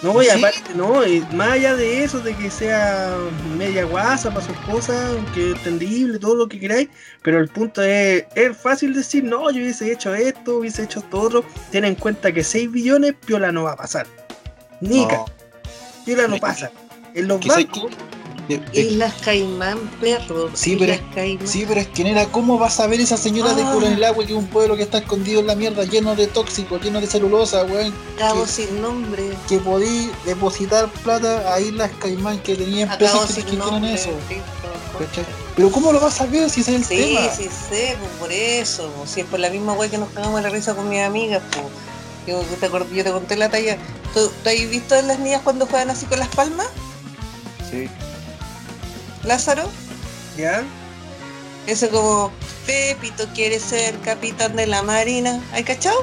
No, y Sí. aparte, no, y más allá de eso, de que sea media guasa para su esposa, que es entendible, todo lo que queráis, pero el punto es, es fácil decir, no, yo hubiese hecho esto, hubiese hecho esto otro, ten en cuenta que 6 billones, piola no va a pasar. Nica, No, piola no pasa. En los bancos, Islas Caimán, perro. Sí, pero- Islas Caimán. Sí, pero es que nera, ¿cómo va a saber esa señora de Ah. Cura en el agua que es un pueblo que está escondido en la mierda, lleno de tóxicos, lleno de celulosa, weón? Cabo que- sin nombre. Que podí depositar plata a Islas Caimán que tenían empresas que, que nombre. eso. sí. Pero ¿cómo lo vas a saber si ese es el Sí, tema? sí sé, pues por eso, pues, si es por la misma wey que nos cagamos la risa con mis amigas, pues. Yo te, yo te conté la talla. ¿Tú, tú has visto a las niñas cuando juegan así con las palmas, Sí. Lázaro? ¿ya? Eso como, Pepito quiere ser capitán de la marina. ¿Hay cachado?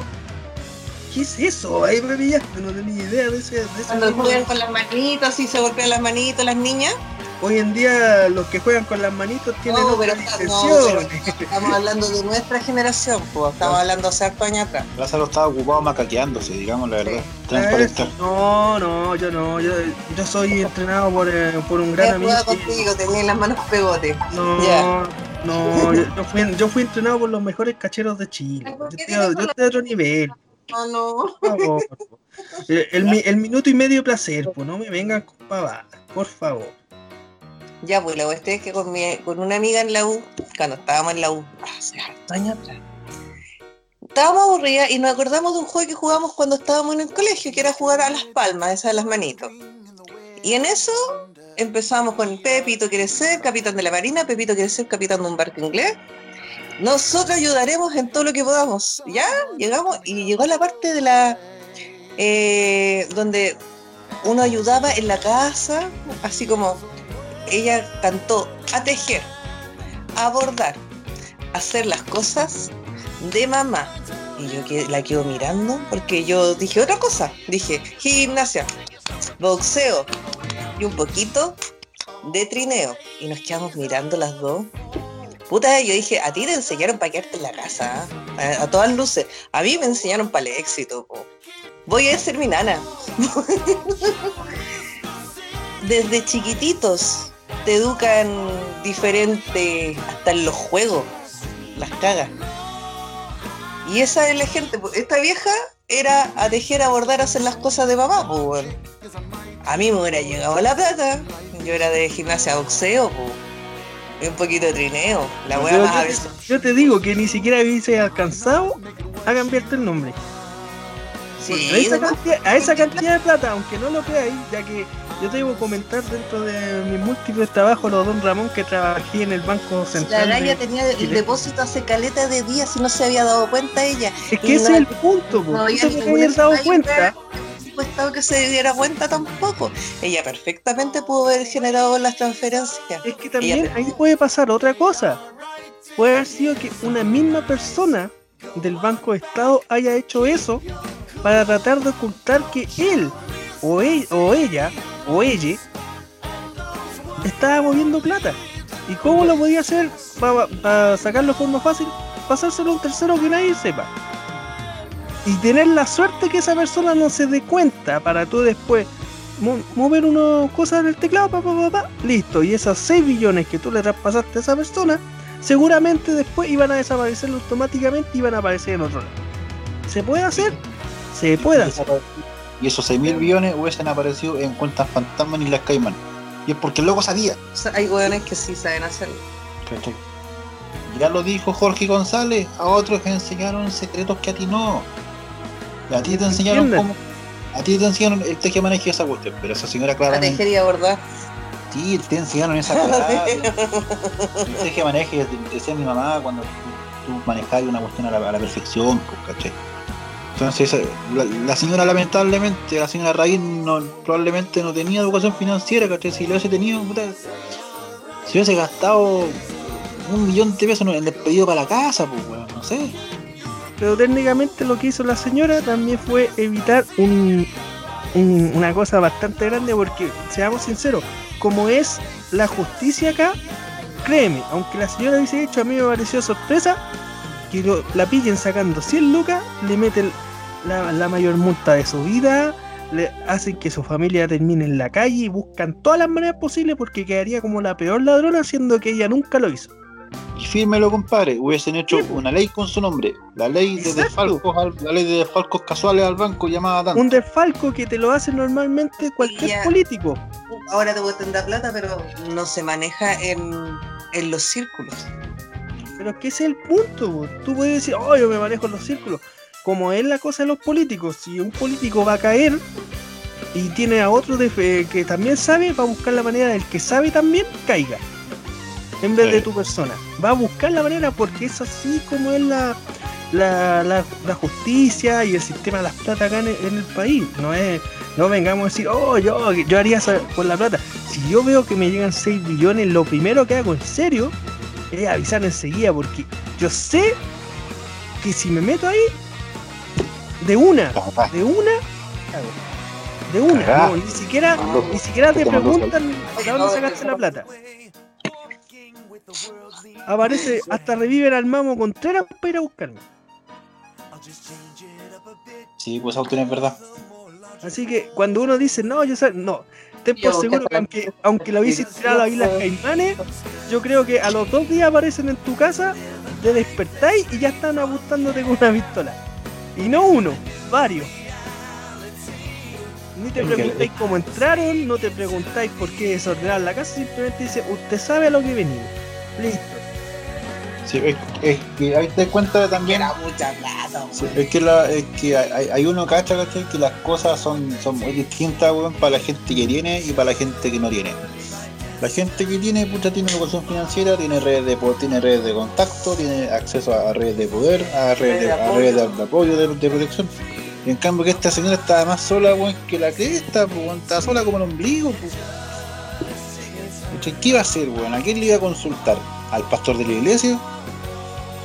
¿Qué es eso? Ahí me pillaste, no tenía idea de ese, de ese Cuando juegan con las manitos y se golpean las manitos las niñas. Hoy en día los que juegan con las manitos tienen No, otras pero no. Estamos hablando de nuestra generación, pues. Estamos hablando hace harto años atrás. Lázaro estaba ocupado macaqueándose, digamos la verdad. Sí. Transparentar. No, no, yo no, yo, yo soy entrenado por, eh, por un gran amigo. contigo, tenía las manos pegote. No, Ya. no, yo, yo fui, yo fui entrenado por los mejores cacheros de Chile. Ay, ¿por Yo estoy, yo estoy a otro nivel. No, no. Por favor. Eh, El, mi- el minuto y medio placer, pues no me vengan con pavadas, por favor. Ya, pues la cuestión es que con, mi, con una amiga en la U, cuando estábamos en la U, hace años atrás, estábamos aburridas y nos acordamos de un juego que jugamos cuando estábamos en el colegio, que era jugar a las palmas, esas de las manitos. Y en eso empezamos con Pepito quiere ser capitán de la marina, Pepito quiere ser capitán de un barco inglés. Nosotros ayudaremos en todo lo que podamos. Ya, llegamos y llegó la parte de la eh, donde uno ayudaba en la casa, así como ella cantó a tejer, a bordar, a hacer las cosas de mamá. Y yo la quedo mirando porque yo dije otra cosa. Dije gimnasia, boxeo y un poquito de trineo. Y nos quedamos mirando las dos. Puta, yo dije, a ti te enseñaron para quedarte en la casa, ¿ah? a, todas luces. A mí me enseñaron para el éxito. po. Voy a ser mi nana. Desde chiquititos te educan diferente, hasta en los juegos, las cagas. Y esa es la gente, esta vieja era a tejer, a bordar, a hacer las cosas de pues bueno. A mí me hubiera llegado la plata, yo era de gimnasia boxeo, po. Y un poquito de trineo, la wea más a yo, veces. yo te digo que ni siquiera hubiese alcanzado a cambiarte el nombre. Sí, a, esa ¿no? cantidad, a esa cantidad de plata, aunque no lo creáis, ya que yo te debo comentar dentro de mis múltiples trabajos, los Don Ramón, que trabajé en el Banco La Central. de- galla tenía el depósito hace caleta de días y no se había dado cuenta ella. Es y que ese no- es el punto, po. no Tú había dado cuenta supuestado que se diera cuenta tampoco. Ella perfectamente pudo haber generado las transferencias. Es que también ahí puede pasar otra cosa. Puede haber sido que una misma persona del Banco de Estado haya hecho eso para tratar de ocultar que él o, él, o ella o ella estaba moviendo plata. ¿Y cómo lo podía hacer para, sacarlo de forma fácil? Pasárselo a un tercero que nadie sepa. Y tener la suerte que esa persona no se dé cuenta para tú después mover unas cosas en el teclado, pa, pa, pa, listo. Y esas 6 billones que tú le traspasaste a esa persona, seguramente después iban a desaparecer automáticamente y iban a aparecer en otro lado. ¿Se puede hacer? Se puede hacer. Y esos 6 mil billones hubiesen aparecido en cuentas fantasma ni las Cayman. Y es porque el loco sabía. hay hueones que sí saben hacerlo. Ya lo dijo Jorge González, a otros enseñaron secretos que a ti no. A ti te enseñaron cómo. A ti te enseñaron el teje maneje esa cuestión, pero esa señora claramente. La tejería, ¿verdad? Sí, te enseñaron esa clave. el teje maneje, decía mi mamá cuando tú manejabas una cuestión a la, a la perfección, pues, ¿cachai? Entonces, la, señora lamentablemente, la señora Raíz no, probablemente no tenía educación financiera, ¿cachai? Si lo hubiese tenido, puta, si hubiese gastado un millón de pesos en el pedido para la casa, pues, bueno, no sé. Pero técnicamente lo que hizo la señora también fue evitar un, una cosa bastante grande porque, seamos sinceros, como es la justicia acá, créeme, aunque la señora dice hecho, a mí me pareció sorpresa que la pillen sacando 100 lucas, le meten la, mayor multa de su vida, le hacen que su familia termine en la calle y buscan todas las maneras posibles porque quedaría como la peor ladrona siendo que ella nunca lo hizo. Y fírmelo, compadre, hubiesen hecho una ley con su nombre, la ley de desfalcos, la ley de desfalcos casuales al banco llamada tanto. Un desfalco que te lo hace normalmente cualquier político. Ahora te voy a tener plata, pero no se maneja en, en los círculos. Pero es que ese es el punto. Tú puedes decir, oh, yo me manejo en los círculos como es la cosa de los políticos, si un político va a caer y tiene a otro de, que también sabe, va a buscar la manera del que sabe también caiga. En vez de tu persona. Va a buscar la manera porque es así como es la, la, justicia y el sistema de las plata acá en el, país. No es, no vengamos a decir, oh, yo, yo haría por la plata. Si yo veo que me llegan 6 billones, lo primero que hago en serio es avisar enseguida porque yo sé que si me meto ahí de una, de una, de una, ni siquiera, ni siquiera te preguntan de dónde sacaste la plata. Aparece, hasta reviven al mamo Contreras para ir a buscarme. Sí, pues auto es verdad. Así que cuando uno dice, no, yo sé, no, ten por seguro que aunque, aunque la hubiese tirado a las Caimanes, yo creo que a los dos días aparecen en tu casa, te despertáis y ya están abustándote con una pistola. Y no uno, varios. Ni te preguntáis cómo entraron, no te preguntáis por qué desordenaron la casa, simplemente dice, usted sabe a lo que venimos. Listo. Sí, es, que ahí te cuenta también. Era mucha plata. es que, la, es que hay, hay uno cacha que las cosas son, son muy distintas para la gente que tiene y para la gente que no tiene. La gente que tiene, pucha, tiene educación financiera, tiene redes de tiene redes de contacto, tiene acceso a redes de poder, a redes de, redes de, apoyo, de, protección. Y en cambio que esta señora estaba más sola que la cresta, pues, estaba sola como el ombligo. ¿Qué iba a hacer, weón? ¿A quién le iba a consultar? ¿Al pastor de la iglesia?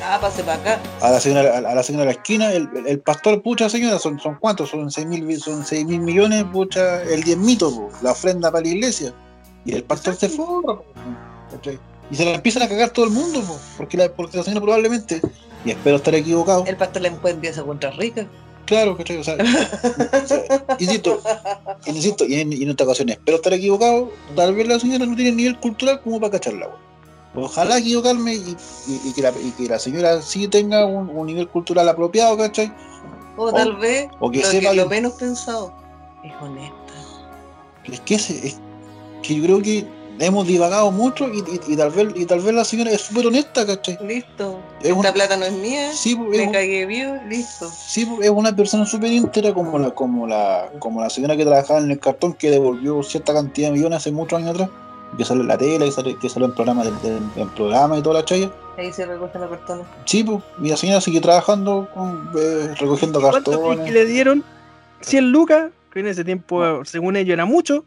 Ah, pase para acá. A la señora, a la señora de la esquina, el, el, pastor, pucha señora, son, son cuántos, son seis mil, son seis mil millones, pucha, el diezmito, la ofrenda para la iglesia. Y el pastor se forra, y se la empiezan a cagar todo el mundo, porque, la, porque la señora probablemente, y espero estar equivocado. El pastor le encuentra esa contra rica. Claro, ¿cachai? O sea, insisto, insisto, y en, y en esta ocasión espero estar equivocado, tal vez la señora no tiene nivel cultural como para cacharla, Ojalá equivocarme y, y, que la, y, que la, señora sí tenga un, un, nivel cultural apropiado, ¿cachai? O, tal vez o que lo, sepa que lo menos pensado es honesta. Es que es, es, que yo creo que hemos divagado mucho y, tal vez y tal vez la señora es súper honesta, ¿cachai? Listo. Esta plata no es mía. Sí, me cagué bien, listo. Sí, es una persona súper íntegra como la, como la, como la señora que trabajaba en el cartón que devolvió cierta cantidad de millones hace muchos años atrás. Que sale en la tele, que sale, que sale en programas del, programa y toda la chaya. Ahí se recogen los cartones. Sí, pues, y la señora sigue trabajando con, eh, recogiendo cartones. que le dieron? 100 lucas que en ese tiempo, según ellos, era mucho.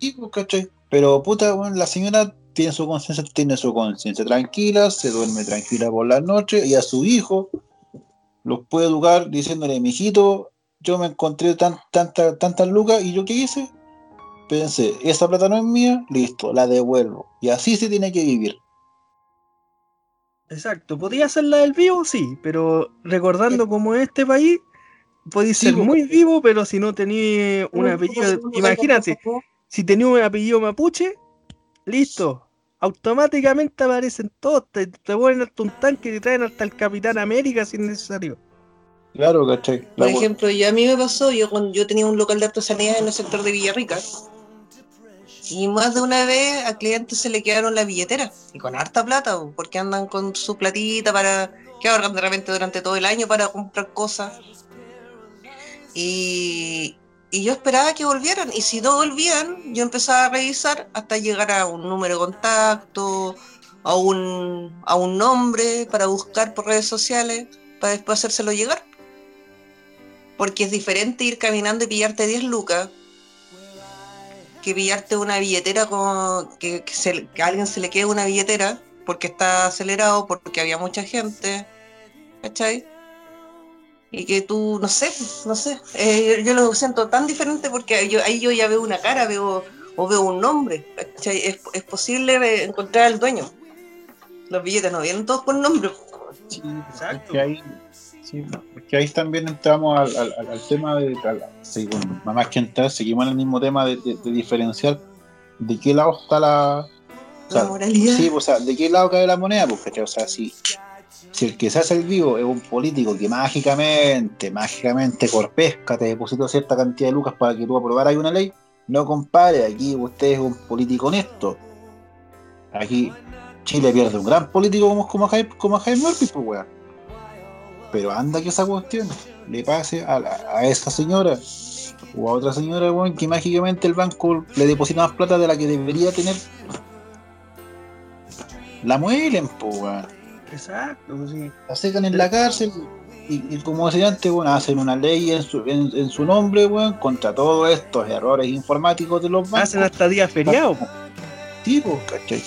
Sí, pues, ¿cachai? Pero puta, bueno, la señora tiene su conciencia, tiene su conciencia tranquila, se duerme tranquila por la noche y a su hijo los puede educar diciéndole, mijito, yo me encontré tan, tanta, tantas lucas y yo qué hice? Pensé, esa plata no es mía, listo, la devuelvo. Y así se tiene que vivir. Exacto, podía ser la del vivo, sí, pero recordando cómo es este país, podía ser muy vivo, pero si no tenía un apellido, imagínate, si tenía un apellido mapuche, listo, automáticamente aparecen todos, te, te ponen hasta un tanque y te traen hasta el Capitán América si es necesario. Claro, ¿cachai? Por ejemplo, yo a mí me pasó, yo cuando yo tenía un local de artesanía en el sector de Villarrica, y más de una vez a clientes se le quedaron la billetera, y con harta plata, porque andan con su platita para que ahorran de repente durante todo el año para comprar cosas. Y, y yo esperaba que volvieran, y si no volvían, yo empezaba a revisar hasta llegar a un número de contacto, a un, a un nombre para buscar por redes sociales, para después hacérselo llegar. Porque es diferente ir caminando y pillarte 10 lucas que pillarte una billetera con que, que se- que a alguien se le quede una billetera porque está acelerado, porque había mucha gente, ¿cachai? Y que tú, no sé, no sé, eh, yo lo siento tan diferente porque yo, ahí yo ya veo una cara, veo o veo un nombre. Es, es posible encontrar al dueño. Los billetes no vienen todos con nombre. Sí, Exacto. porque ahí, sí, porque ahí también entramos al, al- tema de, al- sí, bueno, más que entrar, seguimos en el mismo tema de, de- de diferenciar de qué lado está la, o sea, La moralidad. Sí, o sea, ¿de qué lado cae la moneda? ¿cachai? O sea, si, si el que se hace el vivo es un político que mágicamente, mágicamente corpesca, te depositó cierta cantidad de lucas para que tú aprobaras una ley, no compare, aquí usted es un político honesto. Aquí Chile pierde un gran político como, como, Jaime, como Jaime pues, weón. Pero anda que esa cuestión le pase a, la- a esa señora o a otra señora, weón, que mágicamente el banco le deposita más plata de la que debería tener la muelen, pues, weón. Exacto, pues sí. La secan en la cárcel y, y como decía antes, weón, hacen una ley en su, en, en su nombre, weón, contra todos estos errores informáticos de los bancos. Hacen hasta día feriado. Sí, pues, ¿cachai?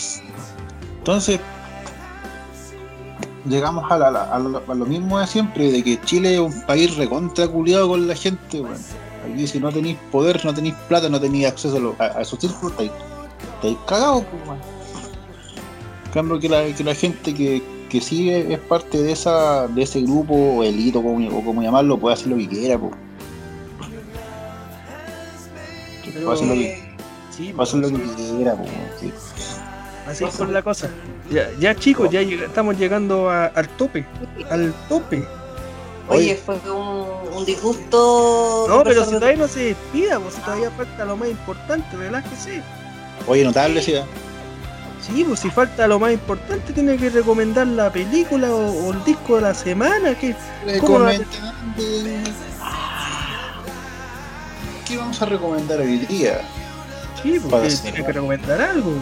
Entonces, llegamos a, la- la- a lo, a lo mismo de siempre, de que Chile es un país recontra culiado con la gente, weón. Aquí si no tenéis poder, no tenéis plata, no tenéis acceso a, lo- a, a esos círculos, estáis, estáis cagados, pues. En cambio que la, que la gente que, que sí es, parte de esa de ese grupo, o elito, como, o como llamarlo, puede hacer lo que quiera, pues. Pero- Puede hacer lo que, Sí, puede hacer lo pues, que quiera, sí. así es con la cosa. Ya, ya chicos, ya estamos llegando a- al tope. Al tope. Oye, fue un, un disgusto. No, pero si todavía no se despida, pues si todavía falta lo más importante, relájese. Oye, notable, sí, ¿eh? Sí, pues si falta lo más importante, tiene que recomendar la película o, o el disco de la semana. que ¿Qué vamos a recomendar hoy día? Sí, porque hacer, tiene que recomendar algo.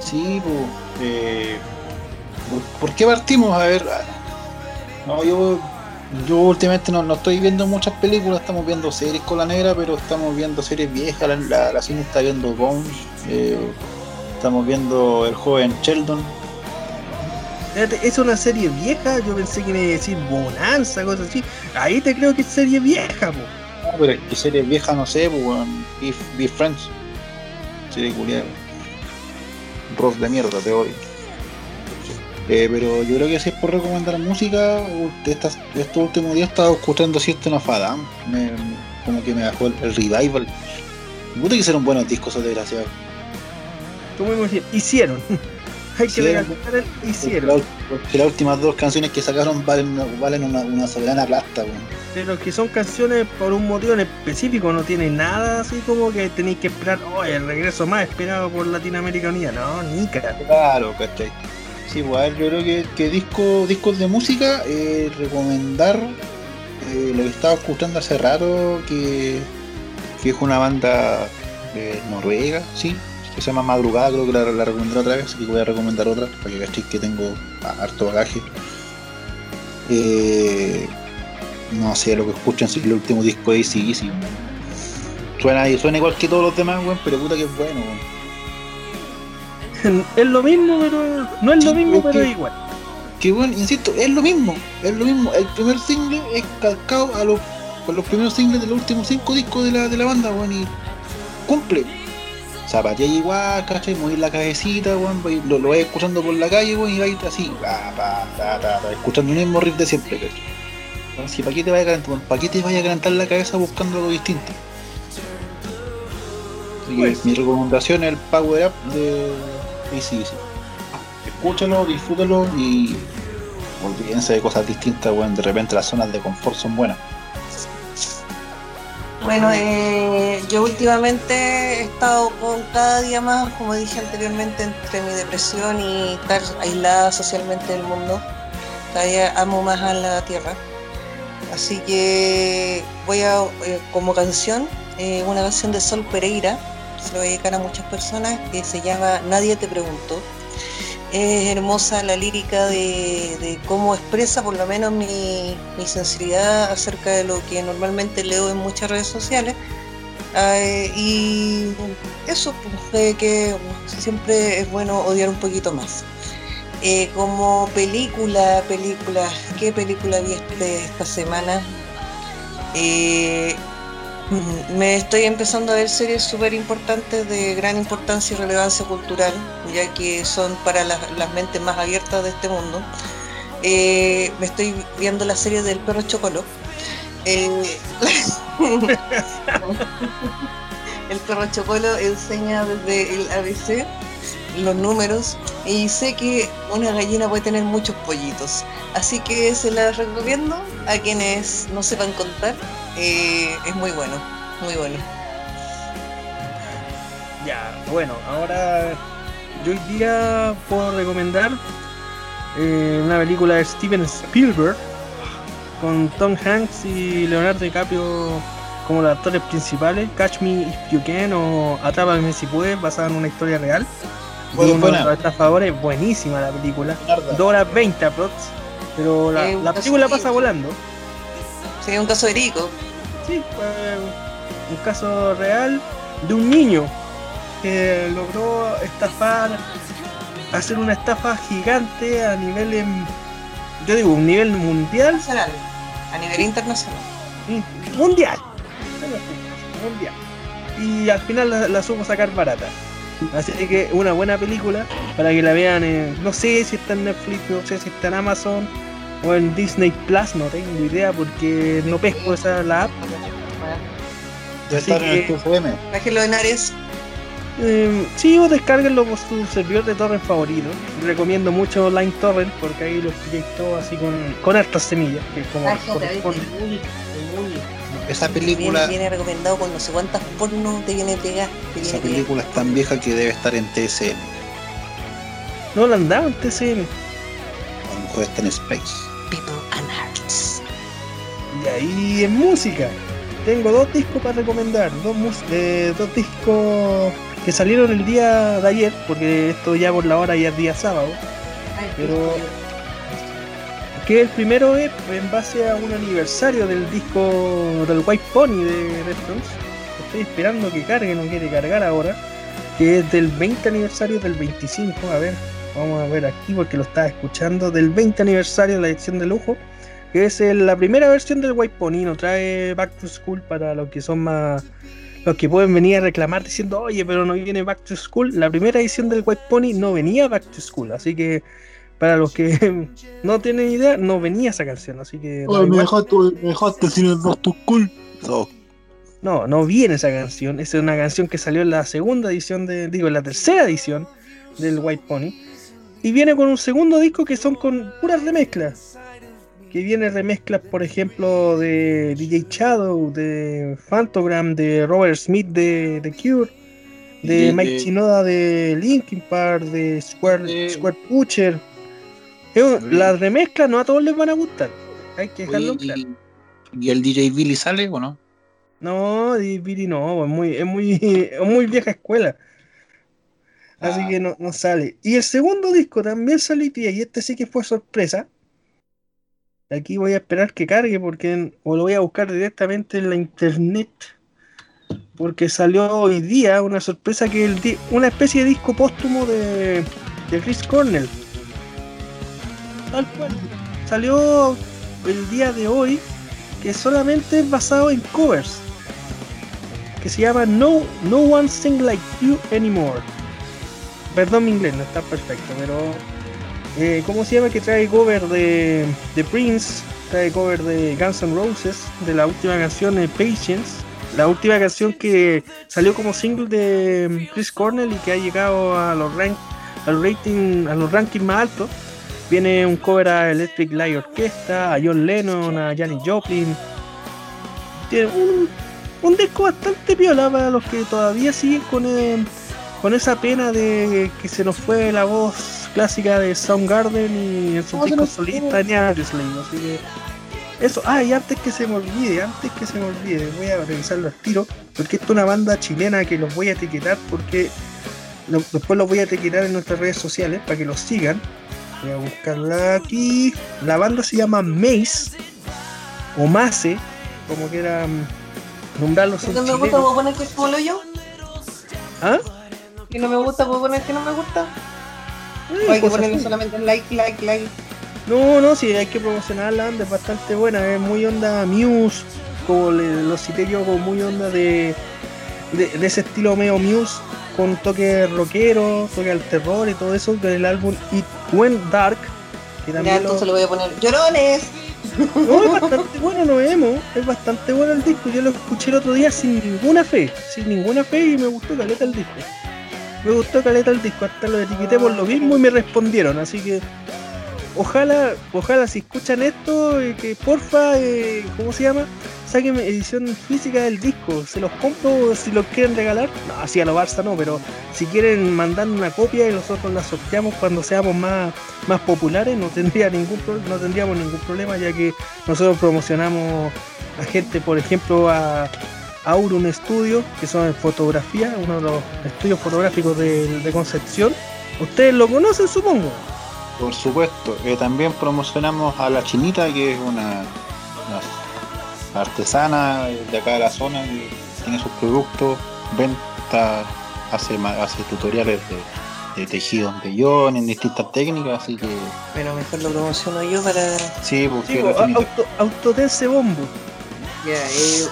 Sí, pues. eh, ¿por, qué partimos? A ver. No, yo, yo últimamente no, no estoy viendo muchas películas, estamos viendo series con la negra, pero estamos viendo series viejas. La, la, la cine está viendo Bones, eh, estamos viendo El joven Sheldon. Es una serie vieja, yo pensé que me iba a decir Bonanza, cosas así. Ahí te creo que es serie vieja, po. No, pero es que series viejas, no sé, weón, Be, Be Friends. Serie culiada. Ross de mierda, te odio. Eh, pero yo creo que si es por recomendar música, estas, estos últimos días estaba escuchando System of a. Me- como que me bajó el, el revival. Me gusta que hicieron buenos discos, desgraciados. Hicieron. Hay que Porque, hicieron. porque las últimas dos canciones que sacaron valen, valen una, una soberana plata, weón. Pero que son canciones por un motivo en específico, no tiene nada así como que tenéis que esperar, oh, el regreso más esperado por Latinoamérica Unida. No, ni cara. Claro, ¿cachai? Sí, igual yo creo que, que disco, discos de música, eh, recomendar eh, lo que estaba escuchando hace rato, que, que es una banda de Noruega, sí, que se llama Madrugada, creo que la, la recomendaré otra vez, así que voy a recomendar otra, para que cachéis que tengo harto bagaje. Eh, no sé, lo que escuchan, sí, el último disco de ACDC. Suena, suena igual que todos los demás, weón, pero puta que es bueno, weón. es lo mismo, pero. No es lo mismo, pero es igual. Que bueno, insisto, es lo mismo, es lo mismo. El primer single es calcado a los, a los primeros singles de los últimos cinco discos de la, de la banda, weón, y cumple. Zapatilla igual, ¿cachai? Mover la cabecita, weón, lo, lo vais escuchando por la calle, weón, y vais así, pa, pa, ta, ta, ta, escuchando el mismo riff de siempre, ¿cachai? Si para qué te vaya a calentar, ¿para qué te vaya a calentar la cabeza buscando algo distinto? Así que pues. mi recomendación es el Power Up de ACDC escúchalo, disfrútalo y olvídense de cosas distintas, bueno, de repente las zonas de confort son buenas. Bueno, eh, yo últimamente he estado con cada día más, como dije anteriormente, entre mi depresión y estar aislada socialmente del mundo. Cada amo más a la tierra. Así que voy a, eh, como canción, eh, una canción de Sol Pereira, se lo voy a dedicar a muchas personas, que se llama Nadie te preguntó es hermosa la lírica de, cómo expresa por lo menos mi, sensibilidad acerca de lo que normalmente leo en muchas redes sociales. y eso, pues, que siempre es bueno odiar un poquito más. Eh, como película, película, ¿qué película vi este, esta semana? Eh, me estoy empezando a ver series súper importantes de gran importancia y relevancia cultural, ya que son para las, mentes más abiertas de este mundo. Eh, me estoy viendo la serie del perro Chocolo. Eh, el perro Chocolo enseña desde el ABC los números y sé que una gallina puede tener muchos pollitos. Así que se la recomiendo a quienes no sepan contar eh, es muy bueno, muy bueno. Ya, bueno, ahora yo hoy día puedo recomendar eh, una película de Steven Spielberg con Tom Hanks y Leonardo DiCaprio como los actores principales, Catch Me If You Can o Atrápame Si Puedes, basada en una historia real. Bueno, de buenísima la película. 2 horas 20 aprox, pero la, la película pasa volando. Sería un caso verídico. Sí, fue un caso real de un niño que logró estafar, hacer una estafa gigante a nivel, yo digo, un nivel mundial. a nivel internacional. Mundial. Mundial. Y al final la, la supo sacar barata. Así que una buena película para que la vean, no sé si está en Netflix, no sé si está en Amazon o en Disney Plus, no tengo idea porque no pesco esa la app. Ya está en el FM. Bájenlo en Ares. Eh, sí, o descarguenlo por su servidor de torrent favorito. Recomiendo mucho Line Torrent porque ahí lo proyectó así con, con hartas semillas, que como Esa película. Viene, recomendado con no sé cuántas porno te viene pegar. esa película es tan vieja que debe estar en TSM. No la andaba en TSM. A lo mejor está en Space. Y ahí en música. Tengo dos discos para recomendar. Dos, eh, dos discos que salieron el día de ayer, porque esto ya por la hora ya es día sábado. pero que el primero es en base a un aniversario del disco del White Pony de Retros. Estoy esperando que cargue, no quiere cargar ahora. Que es del 20 aniversario del 25. A ver, vamos a ver aquí porque lo estaba escuchando. Del 20 aniversario de la edición de lujo que es la primera versión del White Pony, no trae Back to School para los que son más los que pueden venir a reclamar diciendo, oye, pero no viene Back to School. La primera edición del White Pony no venía Back to School, así que para los que no tienen idea, no venía esa canción, así que... Oye, me, dejaste, sin el Back to School. No. no, viene esa canción. Esa es una canción que salió en la segunda edición, de, digo, en la tercera edición del White Pony. Y viene con un segundo disco que son con puras remezclas que viene remezclas, por ejemplo, de DJ Shadow, de Phantogram, de Robert Smith de The Cure, de Mike Chinoda de Linkin Park, de Square, Square Butcher. Las remezclas no a todos les van a gustar, hay que dejarlo claro. ¿Y el DJ Billy sale o no? No, DJ Billy no, es muy, es muy, es muy vieja escuela. Así ah. que no, no sale. Y el segundo disco también salió y este sí que fue sorpresa Aquí voy a esperar que cargue porque o lo voy a buscar directamente en la internet. porque salió hoy día una sorpresa que el una especie de disco póstumo de, de Chris Cornell. Tal cual. Salió el día de hoy que solamente es basado en covers. Que se llama No, no One Sing Like You Anymore. Perdón mi inglés, no está perfecto, pero eh, ¿cómo se llama? Que trae cover de, de Prince, trae cover de Guns N' Roses, de la última canción de Patience, la última canción que salió como single de Chris Cornell y que ha llegado a los rank, al rating, a los rankings más altos. Viene un cover a Electric Light Orchestra, a John Lennon, a Janis Joplin. Tiene un, un disco bastante piola para los que todavía siguen con, eh, con esa pena de que se nos fue la voz clásica de Soundgarden y en su disco solista en Así que eso, ah, y antes que se me olvide, antes que se me olvide, voy a revisarlo al tiro, porque esto es una banda chilena que los voy a etiquetar porque después los voy a etiquetar en nuestras redes sociales para que los sigan. Voy a buscarla aquí. La banda se llama Mace o Mace, como quieran nombrarlo. no me gusta, ¿puedo poner que es como yo? ¿Ah? Que no me gusta, ¿puedo poner que no me gusta? Hay que ponerle solamente like, like, like. No, no, sí, hay que promocionar la banda, es bastante buena, es muy onda Muse, como los cité yo, como muy onda de, de, ese estilo medio Muse, con toque rockero, toque al terror y todo eso, del álbum It Went Dark. Que también entonces lo... voy a poner. ¡Llorones! No, es bastante bueno, lo vemos, es bastante bueno el disco, yo lo escuché el otro día sin ninguna fe, sin ninguna fe y me gustó caleta el disco me gustó caleta el disco, hasta lo etiqueté por lo mismo y me respondieron, así que ojalá, ojalá si escuchan esto, eh, que porfa, eh, ¿cómo se llama? Saquen edición física del disco, se los compro si los quieren regalar, no, así a lo Barça no, pero si quieren mandar una copia y nosotros la sorteamos cuando seamos más, más populares, no tendría ningún no tendríamos ningún problema ya que nosotros promocionamos a gente, por ejemplo, a Aurum Studio, que son en fotografía, uno de los estudios fotográficos de, Concepción. Ustedes lo conocen, supongo. Por supuesto. Eh, también promocionamos a La Chinita, que es una, artesana de acá de la zona, que tiene sus productos, venta, hace, hace tutoriales de, de tejido en en distintas técnicas, así que... Pero mejor lo promociono yo para... Sí, porque... Pues, auto, autotense bombo. Ya, eh,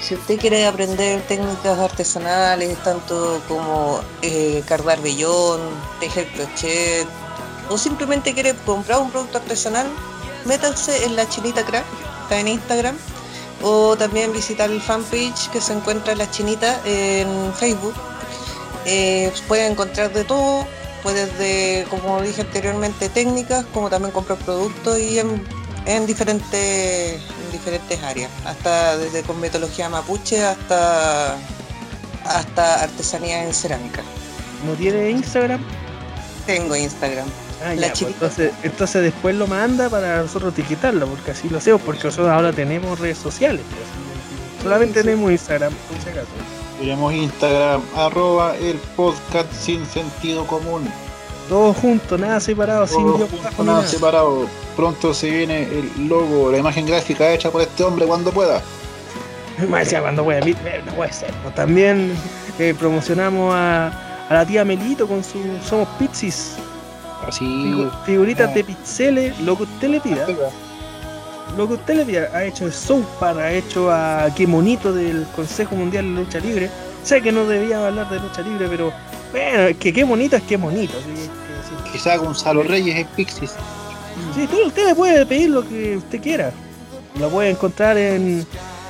si usted quiere aprender técnicas artesanales, tanto como eh, cardar vellón, tejer crochet, o simplemente quiere comprar un producto artesanal, métanse en la Chinita Crack, está en Instagram, o también visitar el fanpage que se encuentra en la Chinita en Facebook. Eh, pueden encontrar de todo, puedes de, como dije anteriormente, técnicas, como también comprar productos y en, en diferentes diferentes áreas, hasta desde cosmetología mapuche hasta hasta artesanía en cerámica. ¿No tiene Instagram? Tengo Instagram. Ah, pues, entonces, entonces después lo manda para nosotros etiquetarlo, porque así lo hacemos, porque nosotros ahora tenemos redes sociales. Pues, solamente tenemos Instagram, por si acaso. Tenemos Instagram, arroba el podcast sin sentido común. Todos juntos, nada separado, sin Dios, nada separado pronto se viene el logo, la imagen gráfica hecha por este hombre cuando pueda. cuando pueda, no puede ser. También eh, promocionamos a, la tía Melito con su Somos Pizzis. Así. figuritas de pixeles, lo que usted le pida. Lo que usted le pida. Ha hecho el Soupar, ha hecho a Qué Monito del Consejo Mundial de Lucha Libre. Sé que no debía hablar de lucha libre, pero bueno, es que qué bonito es qué bonito. Quizá Gonzalo Reyes es Pixis. Sí, tú, usted le puede pedir lo que usted quiera. Lo puede encontrar en,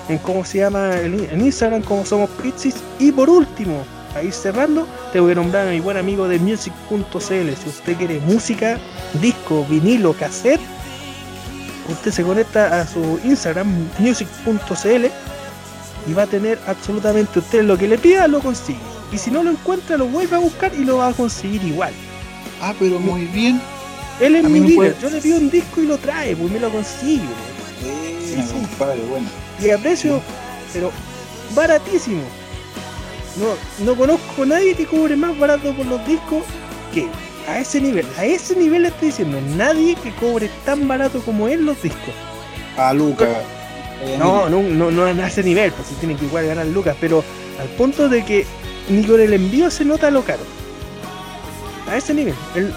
en cómo se llama en Instagram, como somos Pizzis. Y por último, ahí cerrando, te voy a nombrar a mi buen amigo de music.cl. Si usted quiere música, disco, vinilo, cassette, usted se conecta a su Instagram, music.cl, y va a tener absolutamente usted lo que le pida, lo consigue. Y si no lo encuentra, lo vuelve a buscar y lo va a conseguir igual. Ah, pero muy bien. Él es mi líder, yo le pido un disco y lo trae, pues me lo consigue. Sí, sí, bueno. Y a precio, pero baratísimo. No, no conozco a nadie que cobre más barato por los discos que a ese nivel. A ese nivel le estoy diciendo, nadie que cobre tan barato como él los discos. A Lucas. No, no, no, no a ese nivel, pues si tiene que igual ganar Lucas, pero Al punto de que ni con el envío se nota lo caro. A ese nivel. El,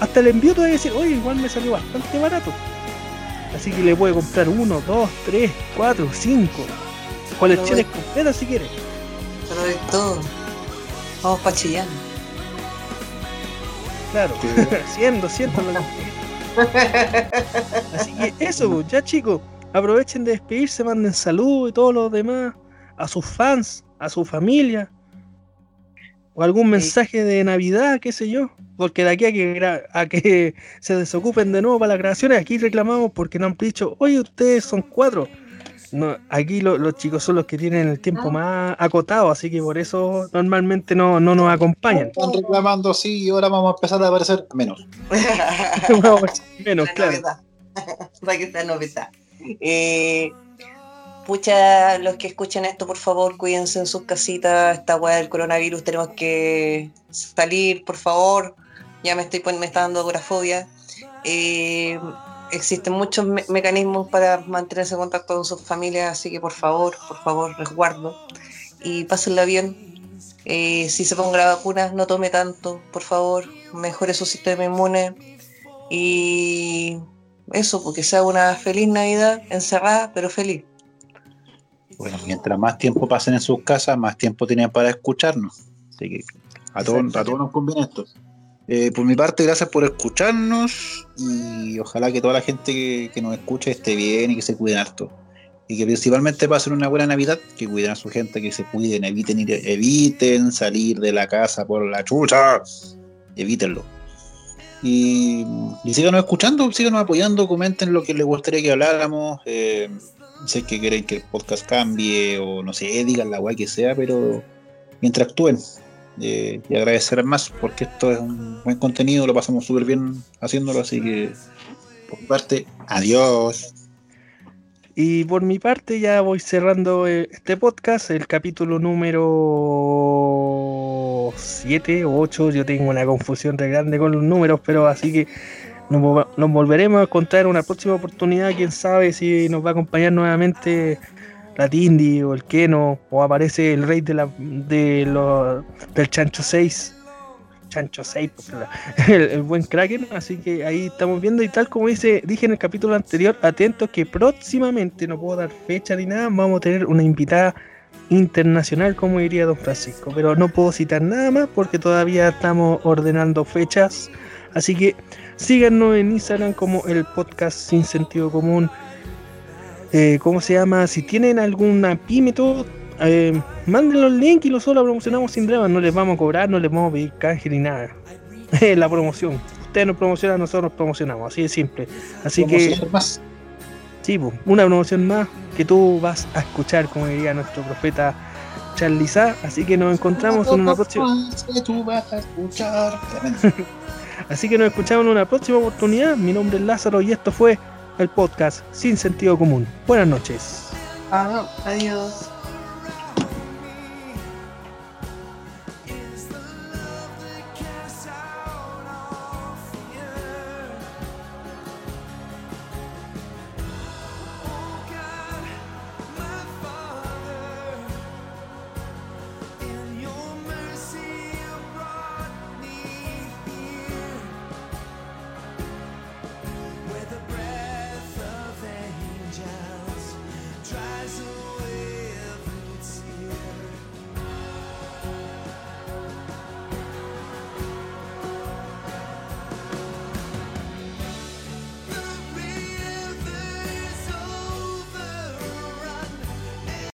hasta el envío te va a decir, oye, igual me salió bastante barato. Así que le puede comprar uno, dos, tres, cuatro, cinco. Colecciones completas si quiere. Pero de todo. Vamos para Chillán. Claro, 100, 200 lo Así que eso, pues, ya chicos, aprovechen de despedirse, manden salud y todo lo demás a sus fans, a su familia, o algún mensaje de Navidad, qué sé yo. Porque de aquí a que, a que se desocupen de nuevo para las grabaciones, aquí reclamamos porque no han dicho, oye, ustedes son cuatro. No, aquí los chicos son los que tienen el tiempo ah. más acotado, así que por eso normalmente no, no nos acompañan. Están reclamando, sí, y ahora vamos a empezar a aparecer menos. menos, claro. Para que está novedad. Eh, pucha, los que escuchen esto, por favor, cuídense en sus casitas. Esta weá del coronavirus, tenemos que salir, por favor. Ya me estoy me está dando agorafobia. Eh, existen muchos mecanismos para mantenerse en contacto con sus familias, así que por favor, por favor, resguardo y pásenla bien. Eh, si se ponga la vacuna, no tome tanto, por favor, mejore su sistema inmune y eso, porque sea una feliz Navidad, encerrada, pero feliz. Bueno, mientras más tiempo pasen en sus casas, más tiempo tienen para escucharnos. Así que a todos, a todos nos conviene esto. Eh, por mi parte, gracias por escucharnos y ojalá que toda la gente que, nos escuche esté bien y que se cuiden harto. Y que principalmente pasen una buena Navidad, que cuiden a su gente, que se cuiden, eviten ir, eviten salir de la casa por la chucha, evítenlo. Y, y síganos escuchando, síganos apoyando, comenten lo que les gustaría que habláramos. Eh, sé que quieren que el podcast cambie o no sé, digan la guay que sea, pero mientras actúen y agradecer más porque esto es un buen contenido, lo pasamos súper bien haciéndolo, así que por mi parte, adiós. Y por mi parte ya voy cerrando eh, este podcast, el capítulo número 7 o 8, yo tengo una confusión re grande con los números, pero así que nos, volveremos a contar en una próxima oportunidad, quién sabe si nos va a acompañar nuevamente la Tindy o el Keno, o aparece el rey de la, de los, del Chancho 6. Chancho 6, pues, el, buen Kraken, así que ahí estamos viendo y tal como dice, dije en el capítulo anterior, atentos que próximamente, no puedo dar fecha ni nada, vamos a tener una invitada internacional, como diría don Francisco, pero no puedo citar nada más porque todavía estamos ordenando fechas, así que síganos en Instagram como el podcast sin sentido común eh, ¿cómo se llama? Si tienen alguna pyme, todo, eh, manden los links y nosotros la promocionamos sin drama. No les vamos a cobrar, no les vamos a pedir canje ni nada. la promoción. Ustedes nos promocionan, nosotros nos promocionamos. Así de simple. Así que. Más. Sí, una promoción más que tú vas a escuchar, como diría nuestro profeta Charliza. Así que nos encontramos en una próxima. Así que nos escuchamos en una próxima oportunidad. Mi nombre es Lázaro y esto fue el podcast Sin Sentido Común. Buenas noches. Adiós.